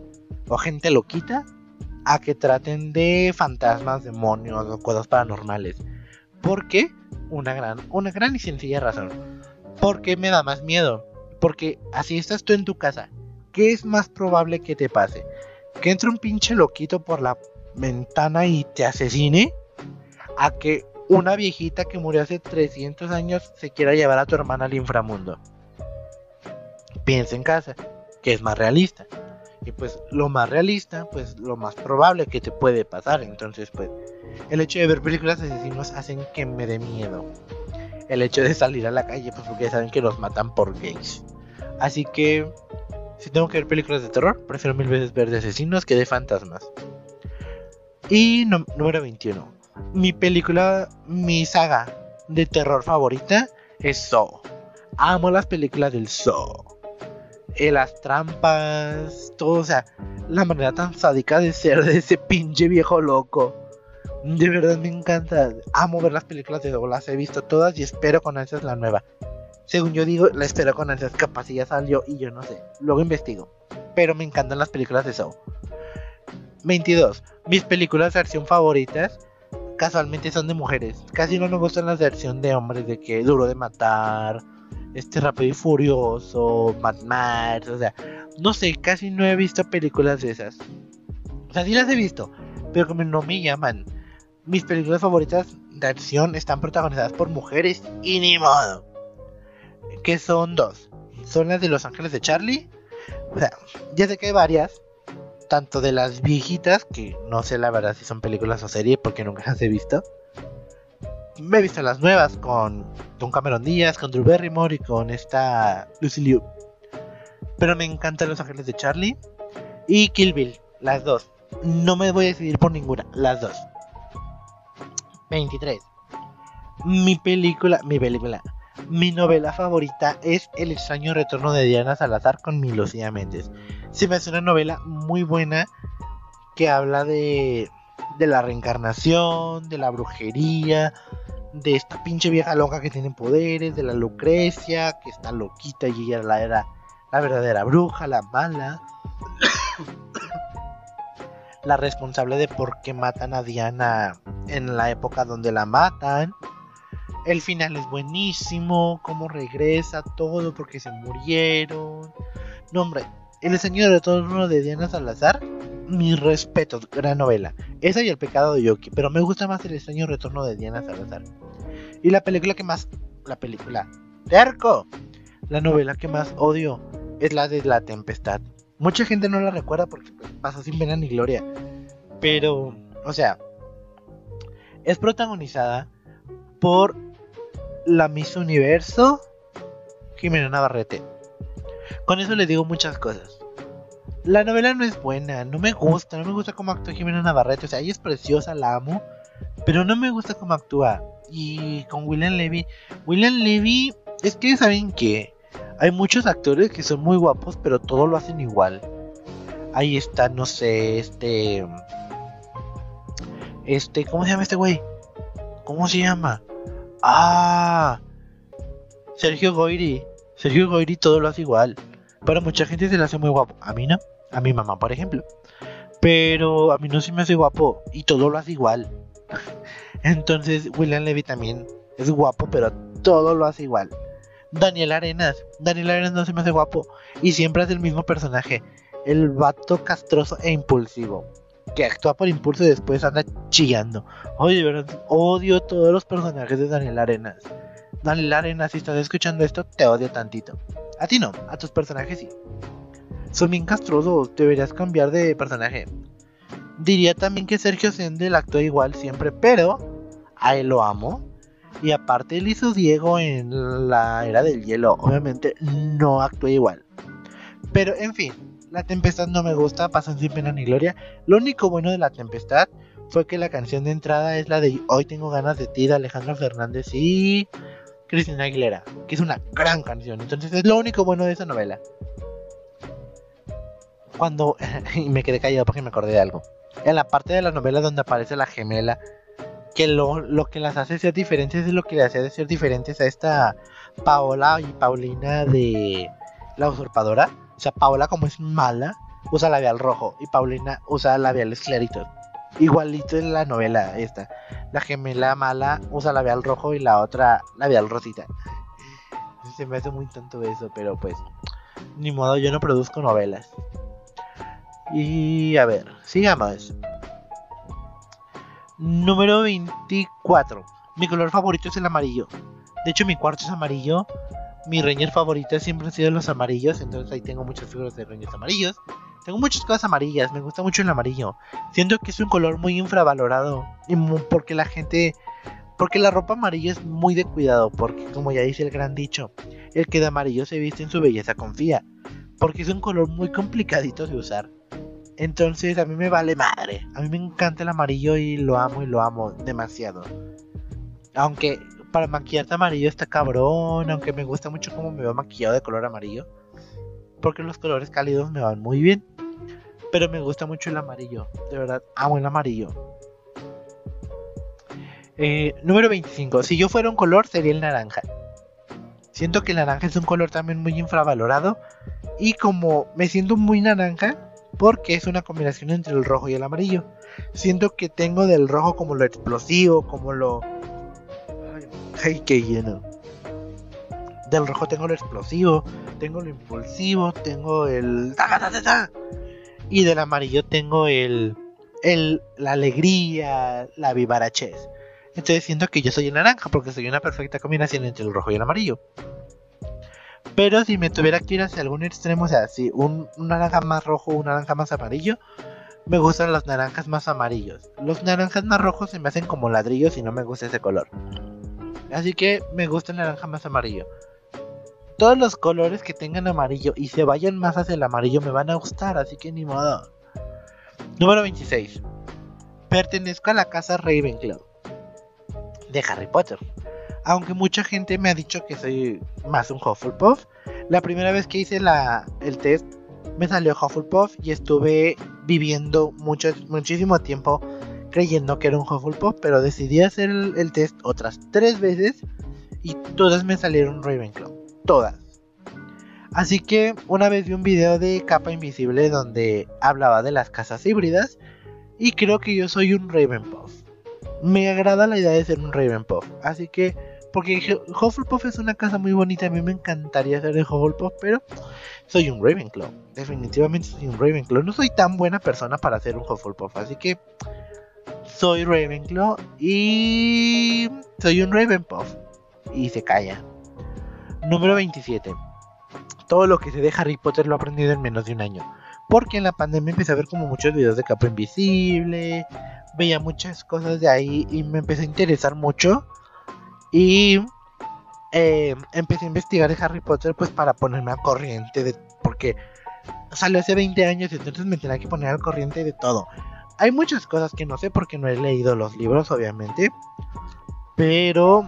o gente loquita a que traten de fantasmas, demonios o cosas paranormales. ¿Por qué? Una gran, una gran y sencilla razón. Porque me da más miedo. Porque así estás tú en tu casa. ¿Qué es más probable que te pase? que entre un pinche loquito por la ventana y te asesine, a que una viejita que murió hace 300 años se quiera llevar a tu hermana al inframundo. Piensa en casa, que es más realista. Y pues lo más realista, pues lo más probable que te puede pasar. Entonces, pues el hecho de ver películas de asesinos hacen que me dé miedo. El hecho de salir a la calle, pues porque saben que los matan por gays. Así que si tengo que ver películas de terror, prefiero mil veces ver de asesinos que de fantasmas. Y número 21. Mi película, mi saga de terror favorita es Saw. Amo las películas del Saw. Eh, las trampas, todo, o sea, la manera tan sádica de ser de ese pinche viejo loco. De verdad me encanta. Amo ver las películas de Saw, las he visto todas y espero con ansias la nueva. Según yo digo, la espero con ansias, capaz ya salió y yo no sé. Luego investigo. Pero me encantan las películas de Saw. 22. Mis películas de acción favoritas casualmente son de mujeres. Casi no me gustan las de acción de hombres, de que duro de matar, este rápido y furioso, Mad Max, o sea, no sé, casi no he visto películas de esas. O sea, sí las he visto, pero como no me llaman. Mis películas favoritas de acción están protagonizadas por mujeres y ni modo que son dos. Son las de Los Ángeles de Charlie. O sea, ya sé que hay varias. Tanto de las viejitas, que no sé la verdad si son películas o series porque nunca las he visto. me he visto las nuevas con Don Cameron Díaz, con Drew Barrymore y con esta Lucy Liu. Pero me encantan Los Ángeles de Charlie y Kill Bill, las dos. No me voy a decidir por ninguna, las dos. 23. Mi película, mi película, mi novela favorita es El extraño retorno de Diana Salazar con mi Lucía Méndez. Se me hace una novela muy buena que habla de, de la reencarnación, de la brujería, de esta pinche vieja loca que tiene poderes, de la Lucrecia, que está loquita y ella la era la verdadera bruja, la mala. La responsable de por qué matan a Diana en la época donde la matan. El final es buenísimo, cómo regresa todo porque se murieron. No, hombre, El Señor de uno de Diana Salazar, mis respetos, gran novela. Esa y El pecado de Yoki, pero me gusta más El extraño retorno de Diana Salazar. Y la película que más. La película. ¡Terco! La novela que más odio es la de La Tempestad. Mucha gente no la recuerda porque pues, pasa sin pena ni gloria. Pero, o sea, es protagonizada por la Miss Universo Jimena Navarrete. Con eso le digo muchas cosas. La novela no es buena, no me gusta, no me gusta cómo actúa Jimena Navarrete. O sea, ella es preciosa, la amo, pero no me gusta cómo actúa. Y con William Levy, William Levy, es que saben que hay muchos actores que son muy guapos, pero todos lo hacen igual. Ahí está, no sé, este. Este, ¿cómo se llama este güey? ¿Cómo se llama? Ah, Sergio Goyri. Sergio Goyri todo lo hace igual. Para mucha gente se le hace muy guapo. A mí no. A mi mamá, por ejemplo. Pero a mí no se me hace guapo. Y todo lo hace igual. Entonces, William Levy también es guapo, pero todo lo hace igual. Daniel Arenas. Daniel Arenas no se me hace guapo. Y siempre es el mismo personaje. El vato castroso e impulsivo. Que actúa por impulso y después anda chillando. Oye, verdad, odio todos los personajes de Daniel Arenas. Daniel Arenas, si estás escuchando esto, te odio tantito. A ti no, a tus personajes sí. Son bien castrosos, deberías cambiar de personaje. Diría también que Sergio Sendel actúa igual siempre, pero a él lo amo. Y aparte él hizo Diego en la era del hielo. Obviamente no actúa igual. Pero en fin, la tempestad no me gusta, pasan sin pena ni gloria. Lo único bueno de la tempestad fue que la canción de entrada es la de Hoy tengo ganas de ti de Alejandro Fernández y Cristina Aguilera, que es una gran canción. Entonces es lo único bueno de esa novela. Cuando y me quedé callado porque me acordé de algo. En la parte de la novela donde aparece la gemela que lo, que las hace ser diferentes es lo que le hace ser diferentes a esta Paola y Paulina de la usurpadora. O sea, Paola como es mala, usa labial rojo y Paulina usa labiales claritos. Igualito en la novela esta. La gemela mala usa labial rojo y la otra labial rosita. Se me hace muy tonto eso, pero pues ni modo, yo no produzco novelas. Y a ver, sigamos. Número 24. Mi color favorito es el amarillo. De hecho, mi cuarto es amarillo. Mi Ranger favorito siempre han sido los amarillos. Entonces ahí tengo muchas figuras de Rangers amarillos. Tengo muchas cosas amarillas. Me gusta mucho el amarillo. Siento que es un color muy infravalorado. Porque la gente. Porque la ropa amarilla es muy de cuidado. Porque, como ya dice el gran dicho, el que de amarillo se viste en su belleza confía. Porque es un color muy complicadito de usar. Entonces a mí me vale madre. A mí me encanta el amarillo y lo amo y lo amo demasiado. Aunque para maquillarte amarillo está cabrón. Aunque me gusta mucho cómo me veo maquillado de color amarillo. Porque los colores cálidos me van muy bien. Pero me gusta mucho el amarillo. De verdad, amo el amarillo. Eh, número 25. Si yo fuera un color, sería el naranja. Siento que el naranja es un color también muy infravalorado. Y como me siento muy naranja, porque es una combinación entre el rojo y el amarillo. Siento que tengo del rojo como lo explosivo, como lo... Ay, qué lleno. Del rojo tengo lo explosivo, tengo lo impulsivo, tengo el... Y del amarillo tengo el... el la alegría, la vivarachez. Entonces siento que yo soy el naranja porque soy una perfecta combinación entre el rojo y el amarillo. Pero si me tuviera que ir hacia algún extremo, o sea, si un, naranja más rojo, un naranja más amarillo, me gustan los naranjas más amarillos. Los naranjas más rojos se me hacen como ladrillos y no me gusta ese color. Así que me gusta el naranja más amarillo. Todos los colores que tengan amarillo y se vayan más hacia el amarillo me van a gustar, así que ni modo. Número 26. Pertenezco a la casa Ravenclaw de Harry Potter. Aunque mucha gente me ha dicho que soy más un Hufflepuff, la primera vez que hice el test me salió Hufflepuff y estuve viviendo mucho, muchísimo tiempo creyendo que era un Hufflepuff, pero decidí hacer el, test otras tres veces y todas me salieron Ravenclaw. Todas. Así que una vez vi un video de Capa Invisible donde hablaba de las casas híbridas y creo que yo soy un Ravenpuff. Me agrada la idea de ser un Ravenpuff, así que porque Hufflepuff es una casa muy bonita, a mí me encantaría ser de Hufflepuff, pero soy un Ravenclaw. Definitivamente soy un Ravenclaw. No soy tan buena persona para ser un Hufflepuff, así que soy Ravenclaw y soy un Ravenpuff. Y se calla. Número 27. Todo lo que sé de Harry Potter lo he aprendido en menos de un año. Porque en la pandemia empecé a ver como muchos videos de capa invisible. Veía muchas cosas de ahí y me empecé a interesar mucho. Y eh, empecé a investigar de Harry Potter pues para ponerme al corriente de... Porque salió hace 20 años y entonces me tenía que poner al corriente de todo. Hay muchas cosas que no sé porque no he leído los libros, obviamente. Pero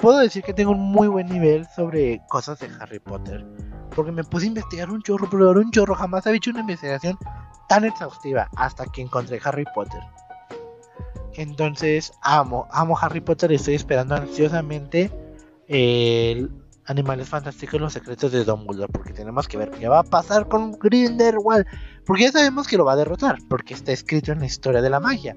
puedo decir que tengo un muy buen nivel sobre cosas de Harry Potter. Porque me puse a investigar un chorro, pero un chorro. Jamás había hecho una investigación tan exhaustiva hasta que encontré Harry Potter. Entonces, amo, amo Harry Potter y estoy esperando ansiosamente el Animales Fantásticos y los secretos de Dumbledore. Porque tenemos que ver qué va a pasar con Grindelwald. Porque ya sabemos que lo va a derrotar, porque está escrito en la historia de la magia,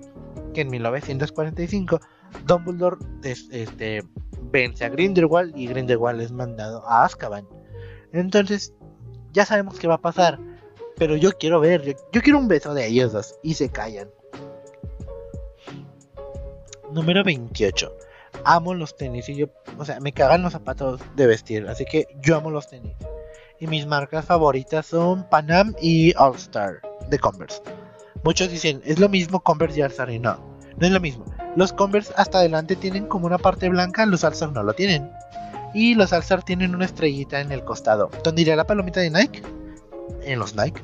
que en 1945 Dumbledore este, vence a Grindelwald y Grindelwald es mandado a Azkaban. Entonces, ya sabemos qué va a pasar, pero yo quiero ver, yo, quiero un beso de ellos dos y se callan. Número 28. Amo los tenis y yo, o sea, me cagan los zapatos de vestir, así que yo amo los tenis. Y mis marcas favoritas son Panam y All Star de Converse. Muchos dicen, es lo mismo Converse y All Star y no, no es lo mismo. Los Converse hasta adelante tienen como una parte blanca, los All Star no lo tienen. Y los All Star tienen una estrellita en el costado. ¿Dónde iría la palomita de Nike? En los Nike.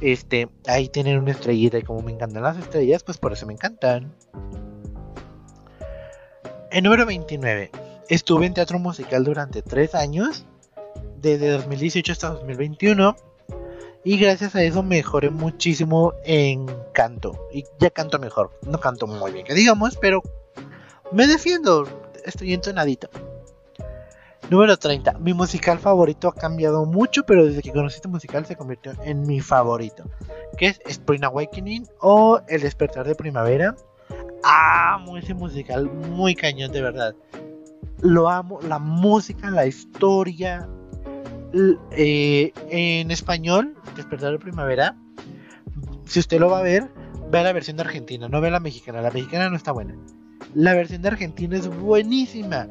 Este, ahí tienen una estrellita y como me encantan las estrellas, pues por eso me encantan. El número 29. Estuve en teatro musical durante 3 años desde 2018 hasta 2021. Y gracias a eso mejoré muchísimo en canto. Y ya canto mejor. No canto muy bien, que digamos, pero me defiendo. Estoy entonadito. Número 30. Mi musical favorito ha cambiado mucho, pero desde que conocí este musical se convirtió en mi favorito. Que es Spring Awakening o El despertar de primavera. Amo ese musical, muy cañón de verdad. Lo amo, la música, la historia, eh, en español, Despertar de Primavera, si usted lo va a ver, vea la versión de Argentina, no vea la mexicana. La mexicana no está buena. La versión de Argentina es buenísima.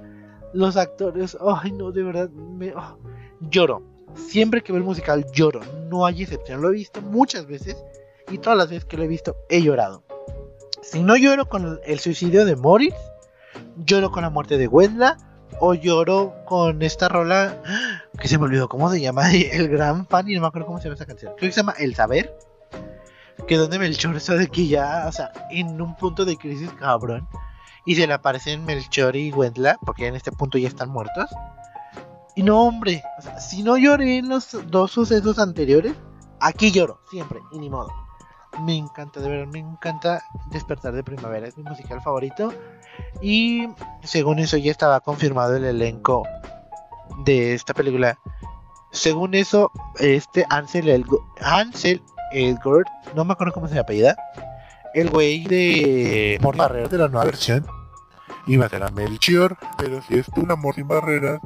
Los actores, ay no, de verdad, me, oh, lloro. Siempre que veo el musical lloro, no hay excepción. Lo he visto muchas veces y todas las veces que lo he visto he llorado. Si no lloro con el suicidio de Morris, lloro con la muerte de Wendla o lloro con esta rola que se me olvidó cómo se llama el gran fan y no me acuerdo cómo se llama esa canción. Creo que se llama El Saber que donde Melchor eso de que ya o sea en un punto de crisis cabrón y se le aparecen Melchor y Wendla porque en este punto ya están muertos. Y no hombre si no lloré en los dos sucesos anteriores aquí lloro siempre y ni modo me encanta, de verdad, me encanta Despertar de Primavera, es mi musical favorito. Y según eso ya estaba confirmado el elenco de esta película. Según eso, este Ansel, el, Ansel Elgort, no me acuerdo cómo se apellida, el güey de Morty Barreras de la nueva versión, iba a ser a Melchior, pero si es un amor sin barreras,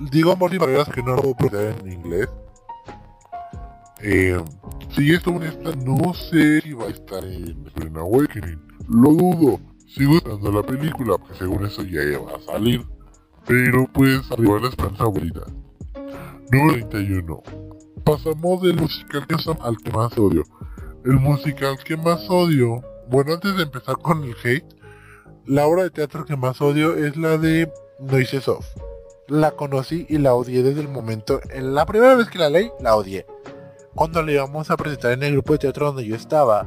digo sin barreras que no lo puedo en inglés. Eh, si esto honesta, no sé si va a estar en Spring Awakening. Lo dudo. Sigo esperando la película, porque según eso ya va a salir. Pero pues arriba la esperanza favorita. Número 31. Pasamos del musical que al que más odio. El musical que más odio. Bueno, antes de empezar con el hate, la obra de teatro que más odio es la de Noise Off. La conocí y la odié desde el momento. En la primera vez que la leí, la odié. Cuando le íbamos a presentar en el grupo de teatro donde yo estaba,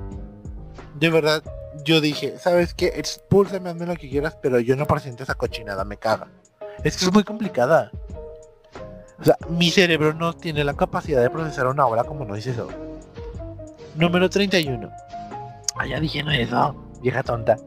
de verdad, yo dije, ¿sabes qué? Expúlsame, hazme lo que quieras, pero yo no presento esa cochinada, me caga. Es que es muy complicada. O sea, mi cerebro no tiene la capacidad de procesar una obra como no dice eso. Número 31. Ah, ya dije no eso, vieja tonta.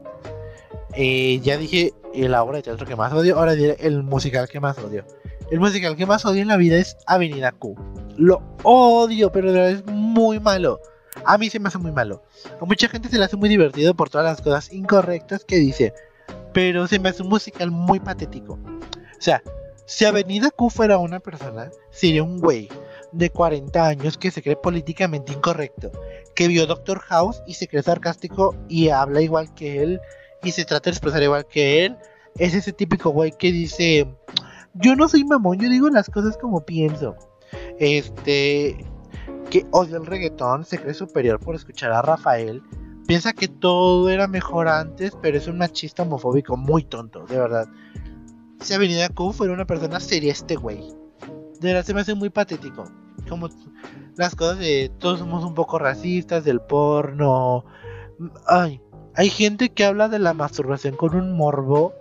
Eh, ya dije la obra de teatro que más odio, ahora diré el musical que más odio. El musical que más odio en la vida es Avenida Q. Lo odio, pero de verdad es muy malo. A mí se me hace muy malo. A mucha gente se le hace muy divertido por todas las cosas incorrectas que dice. Pero se me hace un musical muy patético. O sea, si Avenida Q fuera una persona, sería un güey de 40 años que se cree políticamente incorrecto, que vio Doctor House y se cree sarcástico y habla igual que él y se trata de expresar igual que él. Es ese típico güey que dice, yo no soy mamón, yo digo las cosas como pienso. Este, que odia el reggaetón, se cree superior por escuchar a Rafael. Piensa que todo era mejor antes, pero es un machista homofóbico muy tonto, de verdad. Si Avenida Q fuera una persona sería este güey. De verdad se me hace muy patético. Como las cosas de todos somos un poco racistas, del porno. Ay, hay gente que habla de la masturbación con un morbo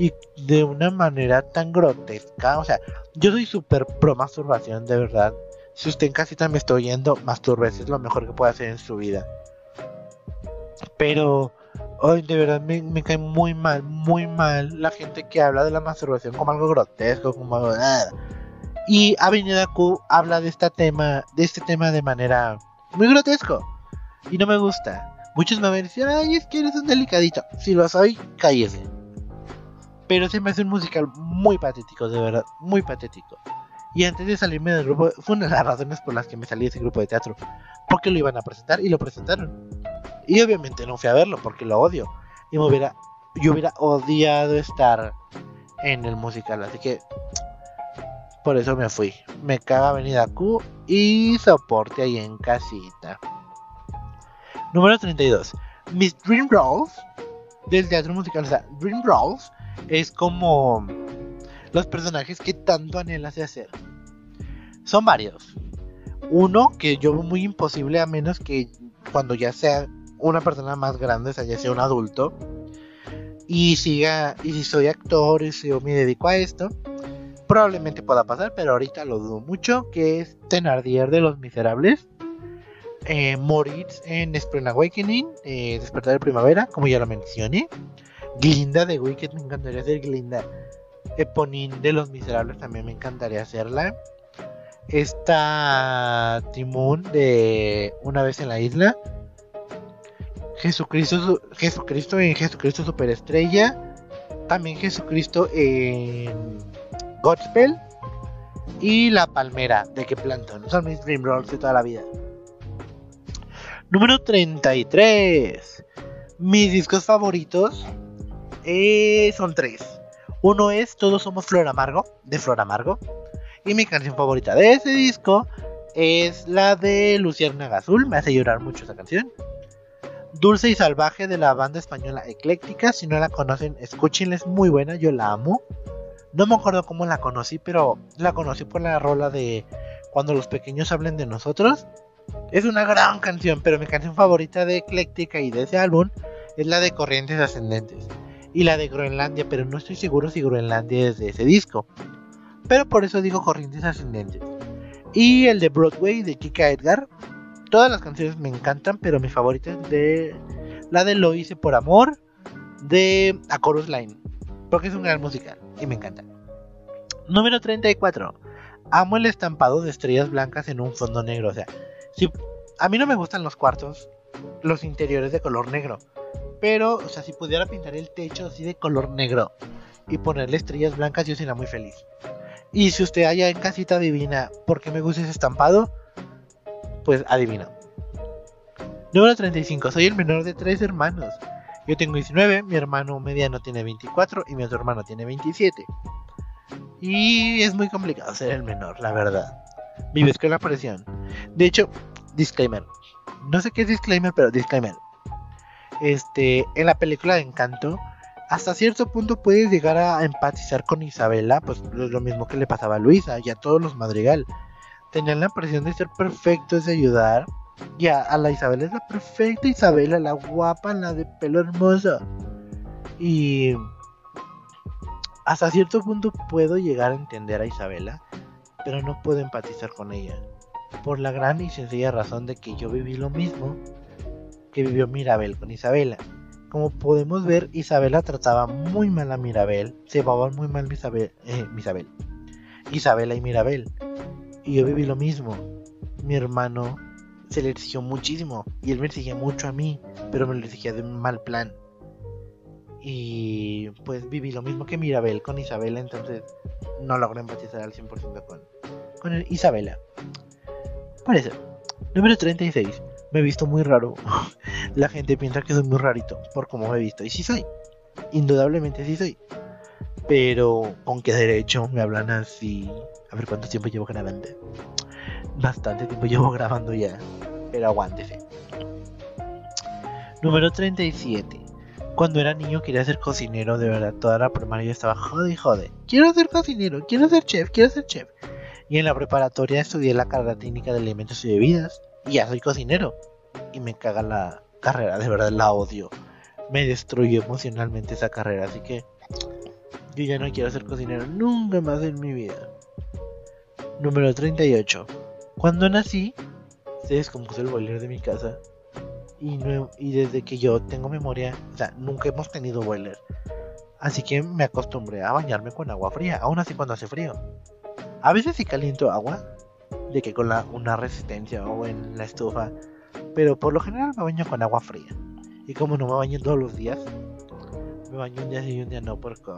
y de una manera tan grotesca. O sea, yo soy súper pro masturbación, de verdad. Si usted en casita me está oyendo, masturbes, es lo mejor que puede hacer en su vida. Pero hoy de verdad me, cae muy mal, muy mal la gente que habla de la masturbación como algo grotesco, como algo. Ah. Y Avenida Q habla de este tema, de este tema de manera muy grotesco. Y no me gusta. Muchos me van a decir, ay, es que eres un delicadito. Si lo soy, cállese. Pero se me hace un musical muy patético, de verdad, muy patético. Y antes de salirme del grupo, fue una de las razones por las que me salí de ese grupo de teatro. Porque lo iban a presentar y lo presentaron. Y obviamente no fui a verlo porque lo odio. Y me hubiera, yo hubiera odiado estar en el musical. Así que por eso me fui. Me caga Avenida Q y soporte ahí en casita. Número 32. Mis Dream Rolls del teatro musical. O sea, Dream Rolls es como los personajes que tanto anhelas de hacer. Son varios. Uno que yo veo muy imposible a menos que cuando ya sea una persona más grande, o sea, ya sea un adulto, y siga, y si soy actor y si yo me dedico a esto, probablemente pueda pasar, pero ahorita lo dudo mucho, que es Tenardier de los Miserables, eh, Moritz en Spring Awakening, eh, Despertar de Primavera, como ya lo mencioné, Glinda de Wicked, me encantaría ser Glinda Eponín de Los Miserables también me encantaría hacerla. Esta Timón de Una vez en la isla. Jesucristo, Jesucristo en Jesucristo Superestrella. También Jesucristo en Godspell. Y La Palmera de que Planton. Son mis Dream Rolls de toda la vida. Número 33. Mis discos favoritos eh, son tres. Uno es Todos somos Flor Amargo, de Flor Amargo. Y mi canción favorita de ese disco es la de Luciérnaga Azul, me hace llorar mucho esa canción. Dulce y Salvaje de la banda española Ecléctica, si no la conocen, escúchenla, es muy buena, yo la amo. No me acuerdo cómo la conocí, pero la conocí por la rola de Cuando los pequeños hablen de nosotros. Es una gran canción, pero mi canción favorita de Ecléctica y de ese álbum es la de Corrientes Ascendentes y la de Groenlandia, pero no estoy seguro si Groenlandia es de ese disco. Pero por eso digo Corrientes Ascendentes. Y el de Broadway de Kika Edgar. Todas las canciones me encantan, pero mi favorita es de la de Lo hice por amor de A Chorus Line, porque es un gran musical y me encanta. Número 34. Amo el estampado de estrellas blancas en un fondo negro. O sea, si, a mí no me gustan los cuartos, los interiores de color negro. Pero, o sea, si pudiera pintar el techo así de color negro y ponerle estrellas blancas, yo sería muy feliz. Y si usted allá en casita adivina por qué me gusta ese estampado, pues adivina. Número 35. Soy el menor de tres hermanos. Yo tengo 19, mi hermano mediano tiene 24 y mi otro hermano tiene 27. Y es muy complicado ser el menor, la verdad. Vives con la presión. De hecho, disclaimer. No sé qué es disclaimer, pero disclaimer este, en la película de Encanto hasta cierto punto puedes llegar a empatizar con Isabela, pues es lo mismo que le pasaba a Luisa y a todos los Madrigal. Tenían la presión de ser perfectos, de ayudar. Y a, la Isabela es la perfecta Isabela, la guapa, la de pelo hermoso. Y hasta cierto punto puedo llegar a entender a Isabela, pero no puedo empatizar con ella. Por la gran y sencilla razón de que yo viví lo mismo que vivió Mirabel con Isabela. Como podemos ver, Isabela trataba muy mal a Mirabel, se llevaban muy mal Isabel, eh, Isabela y Mirabel. Y yo viví lo mismo. Mi hermano se le exigió muchísimo y él me exigía mucho a mí, pero me lo exigía de mal plan. Y pues viví lo mismo que Mirabel con Isabela, entonces no logré empatizar al 100% con, con Isabela. Por eso, número 36 me he visto muy raro. La gente piensa que soy muy rarito por cómo me he visto. Y sí soy. Indudablemente sí soy. Pero con qué derecho me hablan así. A ver cuánto tiempo llevo grabando. Bastante tiempo llevo grabando ya. Pero aguántese. Número 37. Cuando era niño quería ser cocinero, de verdad. Toda la primaria estaba jode y jode. Quiero ser cocinero, quiero ser chef, quiero ser chef. Y en la preparatoria estudié la carrera técnica de alimentos y bebidas y ya soy cocinero. Y me caga la carrera, de verdad la odio. Me destruyó emocionalmente esa carrera, así que yo ya no quiero ser cocinero nunca más en mi vida. Número 38. Cuando nací, se descompuso el boiler de mi casa. Y, y desde que yo tengo memoria, o sea, nunca hemos tenido boiler. Así que me acostumbré a bañarme con agua fría, aún así cuando hace frío. A veces si caliento agua, de que con una resistencia o en la estufa. Pero por lo general me baño con agua fría. Y como no me baño todos los días, me baño un día sí y un día no porque,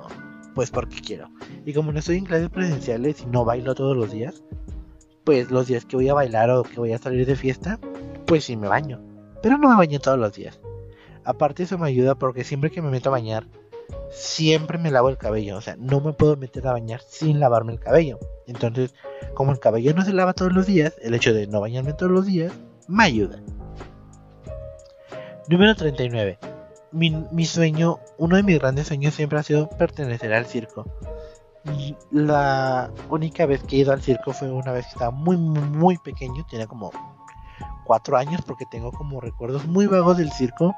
pues porque quiero. Y como no estoy en clases presenciales y no bailo todos los días, pues los días que voy a bailar o que voy a salir de fiesta, pues sí me baño. Pero no me baño todos los días. Aparte eso me ayuda porque siempre que me meto a bañar, siempre me lavo el cabello. O sea, no me puedo meter a bañar sin lavarme el cabello. Entonces, como el cabello no se lava todos los días, el hecho de no bañarme todos los días me ayuda. Número 39. Mi, mi sueño, uno de mis grandes sueños siempre ha sido pertenecer al circo. La única vez que he ido al circo fue una vez que estaba muy, muy, pequeño, tenía como 4 años porque tengo como recuerdos muy vagos del circo.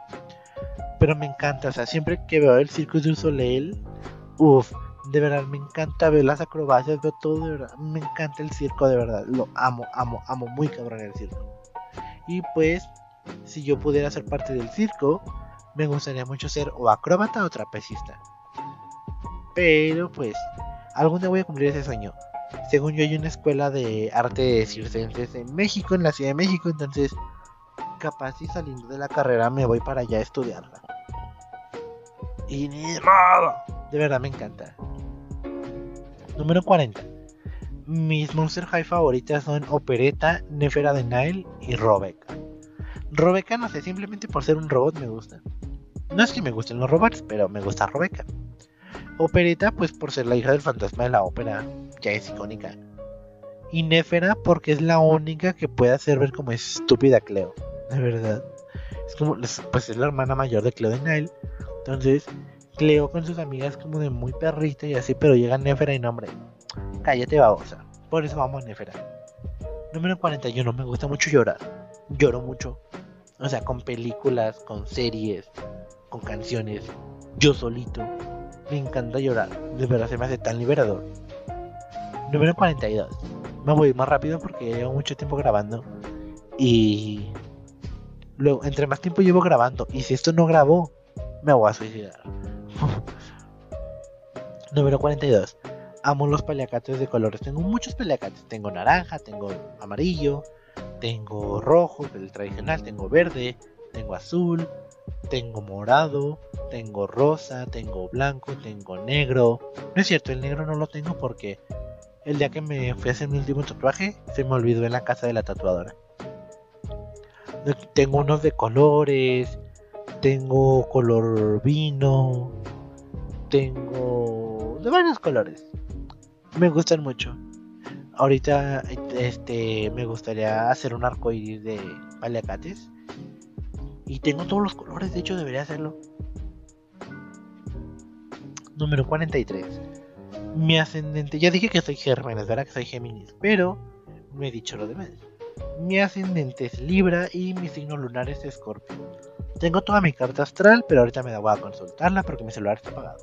Pero me encanta, o sea, siempre que veo el circo de Soleil, uff, de verdad, me encanta ver las acrobacias, veo todo, de verdad. Me encanta el circo, de verdad. Lo amo, amo, amo muy cabrón el circo. Y pues, si yo pudiera ser parte del circo, me gustaría mucho ser o acróbata o trapecista. Pero pues, algún día voy a cumplir ese sueño. Según yo hay una escuela de arte circenses en México, en la Ciudad de México, entonces capaz si saliendo de la carrera me voy para allá a estudiarla. Y ni De verdad me encanta. Número 40. Mis Monster High favoritas son Opereta, Nefera de Nile y Robeca. Robeca no sé, simplemente por ser un robot me gusta. No es que me gusten los robots, pero me gusta Robeca. Opereta, pues por ser la hija del fantasma de la ópera, ya es icónica. Y Nefera porque es la única que puede hacer ver como estúpida Cleo. De verdad. Es como, pues es la hermana mayor de Cleo de Nile. Entonces, Cleo con sus amigas como de muy perrito y así, pero llega Nefera y nombre. Cállate, babosa. Por eso vamos a Nefera. Número 41. Me gusta mucho llorar. Lloro mucho. O sea, con películas, con series, con canciones. Yo solito. Me encanta llorar. De verdad se me hace tan liberador. Número 42. Me voy más rápido porque llevo mucho tiempo grabando. Y luego, entre más tiempo llevo grabando. Y si esto no grabó, me voy a suicidar. Número 42. Amo los paliacates de colores. Tengo muchos paliacates. Tengo naranja, tengo amarillo, tengo rojo, el tradicional, tengo verde, tengo azul, tengo morado, tengo rosa, tengo blanco, tengo negro. No es cierto, el negro no lo tengo porque el día que me fui a hacer mi último tatuaje se me olvidó en la casa de la tatuadora. Tengo unos de colores, tengo color vino, tengo de varios colores. Me gustan mucho. Ahorita este me gustaría hacer un arco iris de paliacates. Y tengo todos los colores, de hecho debería hacerlo. Número 43. Mi ascendente. Ya dije que soy Géminis, ¿verdad? Que soy Géminis. Pero no he dicho lo demás. Mi ascendente es Libra y mi signo lunar es Escorpio. Tengo toda mi carta astral, pero ahorita me da voy a consultarla porque mi celular está apagado.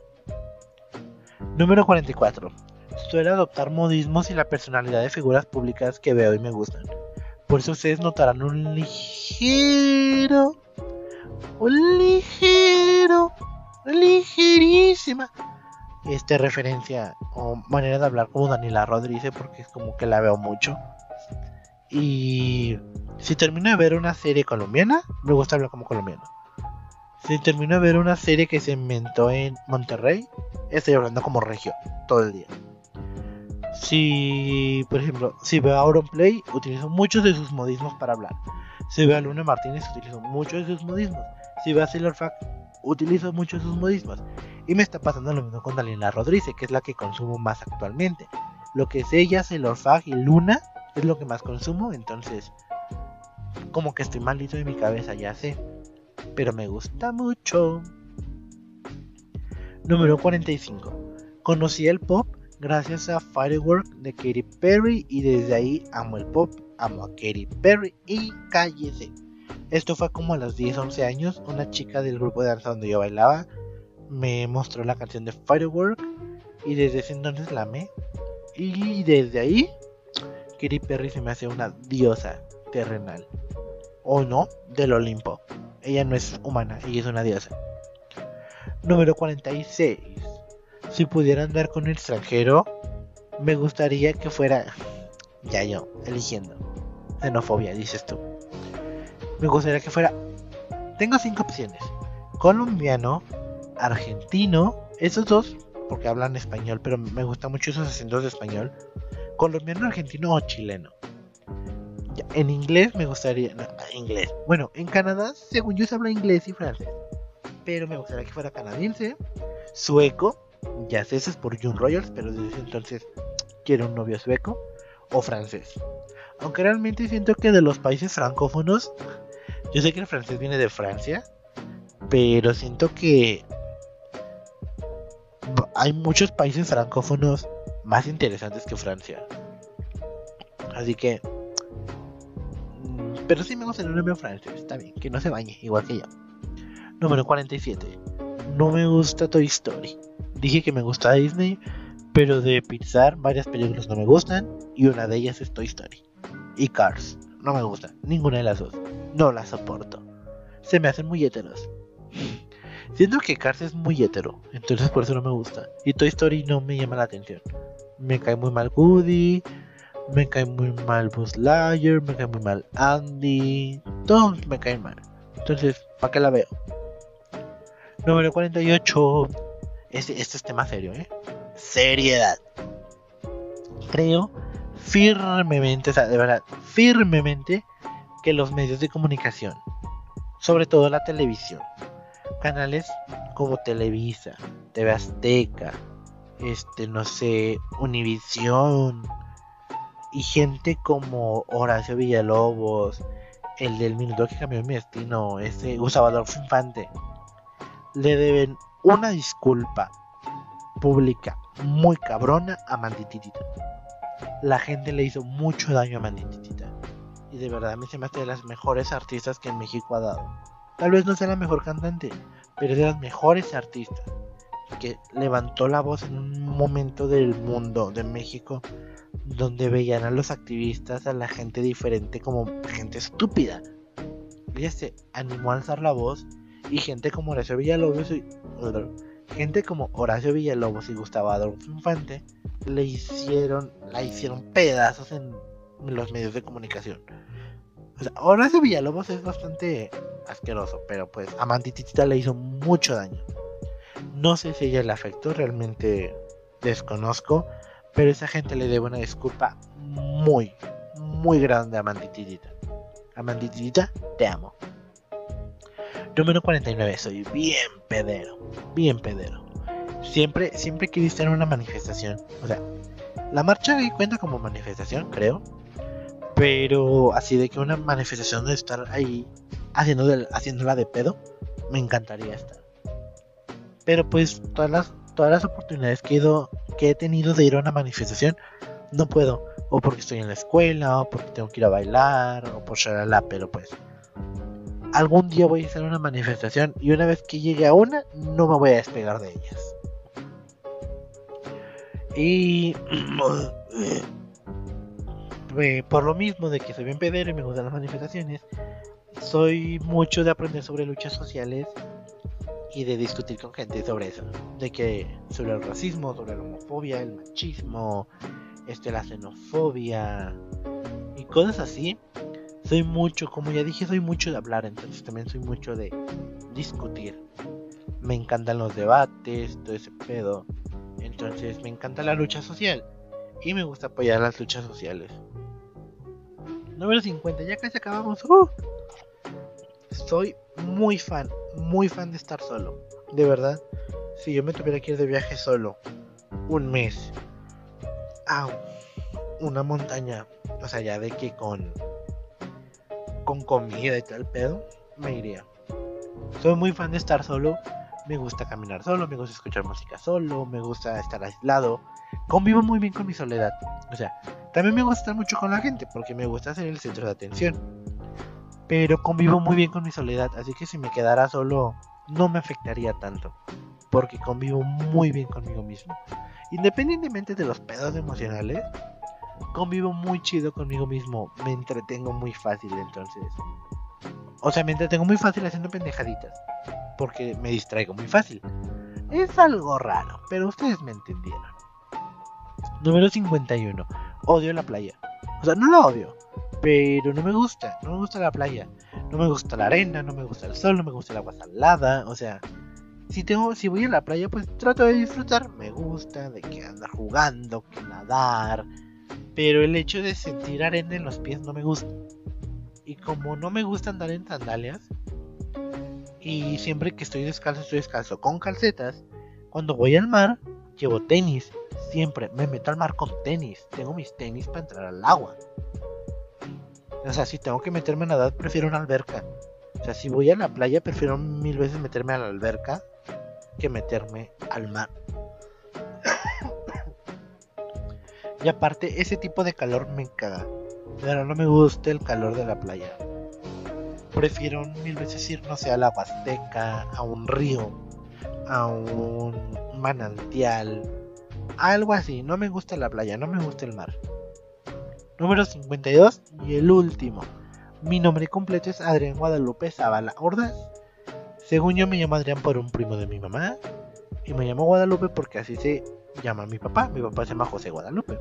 Número 44. Suele adoptar modismos y la personalidad de figuras públicas que veo y me gustan. Por eso ustedes notarán un ligero, un ligero, ligerísima este referencia o manera de hablar como Daniela Rodríguez porque es como que la veo mucho. Y si termino de ver una serie colombiana, me gusta hablar como colombiano. Si termino de ver una serie que se inventó en Monterrey, estoy hablando como regio todo el día. Si, por ejemplo, si veo a Play, utilizo muchos de sus modismos para hablar. Si veo a Luna Martínez, utilizo muchos de sus modismos. Si veo a Sailor Fact, utilizo muchos de sus modismos. Y me está pasando lo mismo con Daniela Rodríguez, que es la que consumo más actualmente. Lo que es ella, Sailor Fag y Luna es lo que más consumo, entonces como que estoy malito de mi cabeza, ya sé. Pero me gusta mucho. Número 45. Conocí el pop gracias a Firework de Katy Perry y desde ahí amo el pop, amo a Katy Perry y cállese. Esto fue como a los 10, 11 años, una chica del grupo de danza donde yo bailaba me mostró la canción de Firework y desde ese entonces la amé. Y desde ahí, Katy Perry se me hace una diosa terrenal. O no, del Olimpo. Ella no es humana, ella es una diosa. Número 46. Si pudiera andar con un extranjero, me gustaría que fuera. Ya yo, eligiendo. Xenofobia, dices tú. Me gustaría que fuera. Tengo cinco opciones: colombiano, argentino, esos dos, porque hablan español, pero me gustan mucho esos acentos de español, colombiano, argentino o chileno. en inglés me gustaría, inglés. Bueno, en Canadá, según yo, se habla inglés y francés, pero me gustaría que fuera canadiense, sueco, ya sé, eso es por June Royals, pero desde entonces quiero un novio sueco o francés. Aunque realmente siento que de los países francófonos, yo sé que el francés viene de Francia, pero siento que hay muchos países francófonos más interesantes que Francia. Así que. Mm, pero sí me gusta el nombre francés, está bien, que no se bañe, igual que yo. Número 47. No me gusta Toy Story. Dije que me gusta Disney, pero de Pixar varias películas no me gustan y una de ellas es Toy Story. Y Cars, no me gusta, ninguna de las dos. No las soporto. Se me hacen muy heteros. Siento que Cars es muy hetero, entonces por eso no me gusta. Y Toy Story no me llama la atención. Me cae muy mal Woody, me cae muy mal Buzz Lightyear, me cae muy mal Andy, todos me caen mal. Entonces, ¿para qué la veo? Número 48. Este, este es tema serio, ¿eh? Seriedad. Creo firmemente, o sea, de verdad, firmemente que los medios de comunicación, sobre todo la televisión, canales como Televisa, TV Azteca, este, no sé, Univisión y gente como Horacio Villalobos, el del minuto que cambió mi destino, ese Adolfo Infante, le deben una disculpa pública muy cabrona a Mandititita. La gente le hizo mucho daño a Mandititita. Y de verdad me se me hace de las mejores artistas que en México ha dado. Tal vez no sea la mejor cantante, pero es de las mejores artistas. Que levantó la voz en un momento del mundo, de México, donde veían a los activistas, a la gente diferente como gente estúpida. Ella se animó a alzar la voz y gente como Horacio Villalobos y, gente como Horacio Villalobos y Gustavo Adolfo Infante le hicieron, la hicieron pedazos en los medios de comunicación. O sea, Horacio Villalobos es bastante asqueroso, pero pues a le hizo mucho daño. No sé si ella le afectó, realmente desconozco, pero esa gente le debe una disculpa muy, muy grande a Mandititita. A Mandititita, te amo. Número 49, soy bien pedero, bien pedero. Siempre, siempre quise en una manifestación. O sea, la marcha ahí cuenta como manifestación, creo. Pero así de que una manifestación de estar ahí haciendo haciéndola de pedo, me encantaría estar. Pero pues todas las todas las oportunidades que he, ido, que he tenido de ir a una manifestación, no puedo. O porque estoy en la escuela, o porque tengo que ir a bailar, o por la pero pues. Algún día voy a hacer una manifestación y una vez que llegue a una, no me voy a despegar de ellas. Y eh, por lo mismo de que soy bien pedero y me gustan las manifestaciones, soy mucho de aprender sobre luchas sociales y de discutir con gente sobre eso, de que sobre el racismo, sobre la homofobia, el machismo, este la xenofobia y cosas así. Soy mucho, como ya dije, soy mucho de hablar, entonces también soy mucho de discutir. Me encantan los debates, todo ese pedo. Entonces me encanta la lucha social y me gusta apoyar las luchas sociales. Número 50, ya casi acabamos. ¡Uh! Soy muy fan, muy fan de estar solo. De verdad, si yo me tuviera que ir de viaje solo un mes a una montaña, o sea, ya de que con con comida y tal pedo, me iría. Soy muy fan de estar solo. Me gusta caminar solo, me gusta escuchar música solo, me gusta estar aislado. Convivo muy bien con mi soledad. O sea, también me gusta estar mucho con la gente porque me gusta ser el centro de atención pero convivo muy bien con mi soledad, así que si me quedara solo no me afectaría tanto, porque convivo muy bien conmigo mismo. Independientemente de los pedos emocionales, convivo muy chido conmigo mismo, me entretengo muy fácil entonces. O sea, me entretengo muy fácil haciendo pendejaditas, porque me distraigo muy fácil. Es algo raro, pero ustedes me entendieron. Número 51. Odio la playa. O sea, no la odio, pero no me gusta, no me gusta la playa, no me gusta la arena, no me gusta el sol, no me gusta el agua salada, o sea, si tengo, si voy a la playa, pues trato de disfrutar, me gusta de que andar jugando, que nadar, pero el hecho de sentir arena en los pies no me gusta. Y como no me gusta andar en sandalias, y siempre que estoy descalzo, estoy descalzo con calcetas, cuando voy al mar, llevo tenis, siempre me meto al mar con tenis, tengo mis tenis para entrar al agua. O sea, si tengo que meterme a nadar, prefiero una alberca. O sea, si voy a la playa, prefiero mil veces meterme a la alberca que meterme al mar. y aparte, ese tipo de calor me caga. Pero no me gusta el calor de la playa. Prefiero mil veces ir, no sé, a la Huasteca, a un río, a un manantial, algo así. No me gusta la playa, no me gusta el mar. Número 52 y el último. Mi nombre completo es Adrián Guadalupe Zavala Ordaz. Según yo me llamo Adrián por un primo de mi mamá. Y me llamo Guadalupe porque así se llama mi papá. Mi papá se llama José Guadalupe.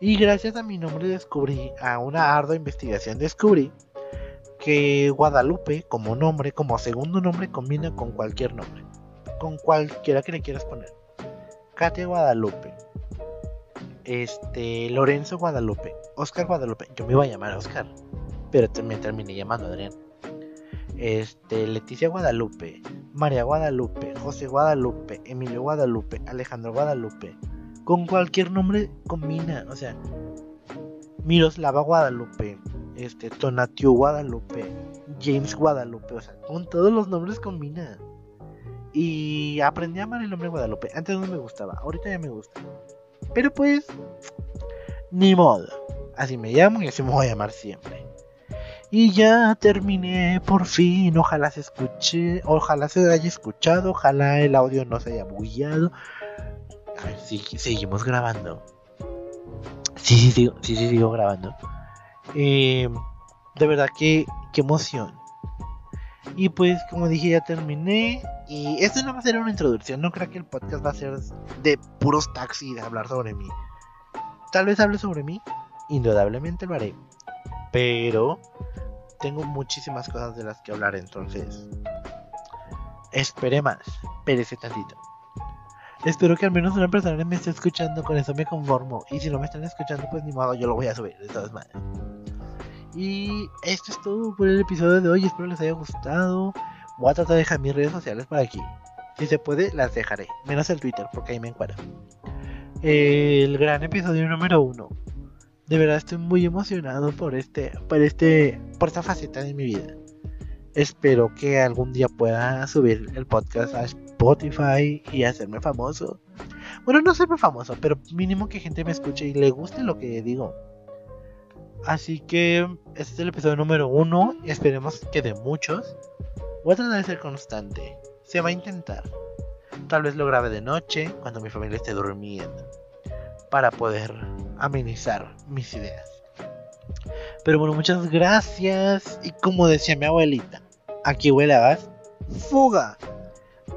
Y gracias a mi nombre descubrí, a una ardua investigación descubrí que Guadalupe como nombre, como segundo nombre, combina con cualquier nombre. Con cualquiera que le quieras poner. Katia Guadalupe, este, Lorenzo Guadalupe, Oscar Guadalupe, yo me iba a llamar Oscar, pero me terminé llamando Adrián. Este, Leticia Guadalupe, María Guadalupe, José Guadalupe, Emilio Guadalupe, Alejandro Guadalupe, con cualquier nombre combina, o sea, Miroslava Guadalupe, este, Tonatiu Guadalupe, James Guadalupe, o sea, con todos los nombres combina. Y aprendí a amar el nombre Guadalupe. Antes no me gustaba, ahorita ya me gusta. Pero pues, ni modo. Así me llamo y así me voy a llamar siempre. Y ya terminé por fin. Ojalá se escuche, ojalá se haya escuchado, ojalá el audio no se haya bugueado. A ver, seguimos grabando. Sí, sí, sí, sí, sí sigo grabando. Eh, de verdad que qué emoción. Y pues, como dije, ya terminé. Y esto no va a ser una introducción. No creo que el podcast va a ser de puros taxis de hablar sobre mí. Tal vez hable sobre mí. Indudablemente lo haré. Pero tengo muchísimas cosas de las que hablar. Entonces, esperé más. Perece tantito. Espero que al menos una persona me esté escuchando. Con eso me conformo. Y si no me están escuchando, pues ni modo, yo lo voy a subir de todas maneras. Y esto es todo por el episodio de hoy. Espero les haya gustado. Voy a tratar de dejar mis redes sociales por aquí. Si se puede, las dejaré. Menos el Twitter, porque ahí me encuentro. El gran episodio número uno. De verdad estoy muy emocionado por este, por este, por esta faceta de mi vida. Espero que algún día pueda subir el podcast a Spotify y hacerme famoso. Bueno, no serme famoso, pero mínimo que gente me escuche y le guste lo que digo. Así que este es el episodio número uno. Esperemos que de muchos. Voy a tratar de ser constante. Se va a intentar. Tal vez lo grabe de noche, cuando mi familia esté durmiendo. Para poder amenizar mis ideas. Pero bueno, muchas gracias. Y como decía mi abuelita, aquí huele a gas. Fuga.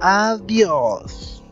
Adiós.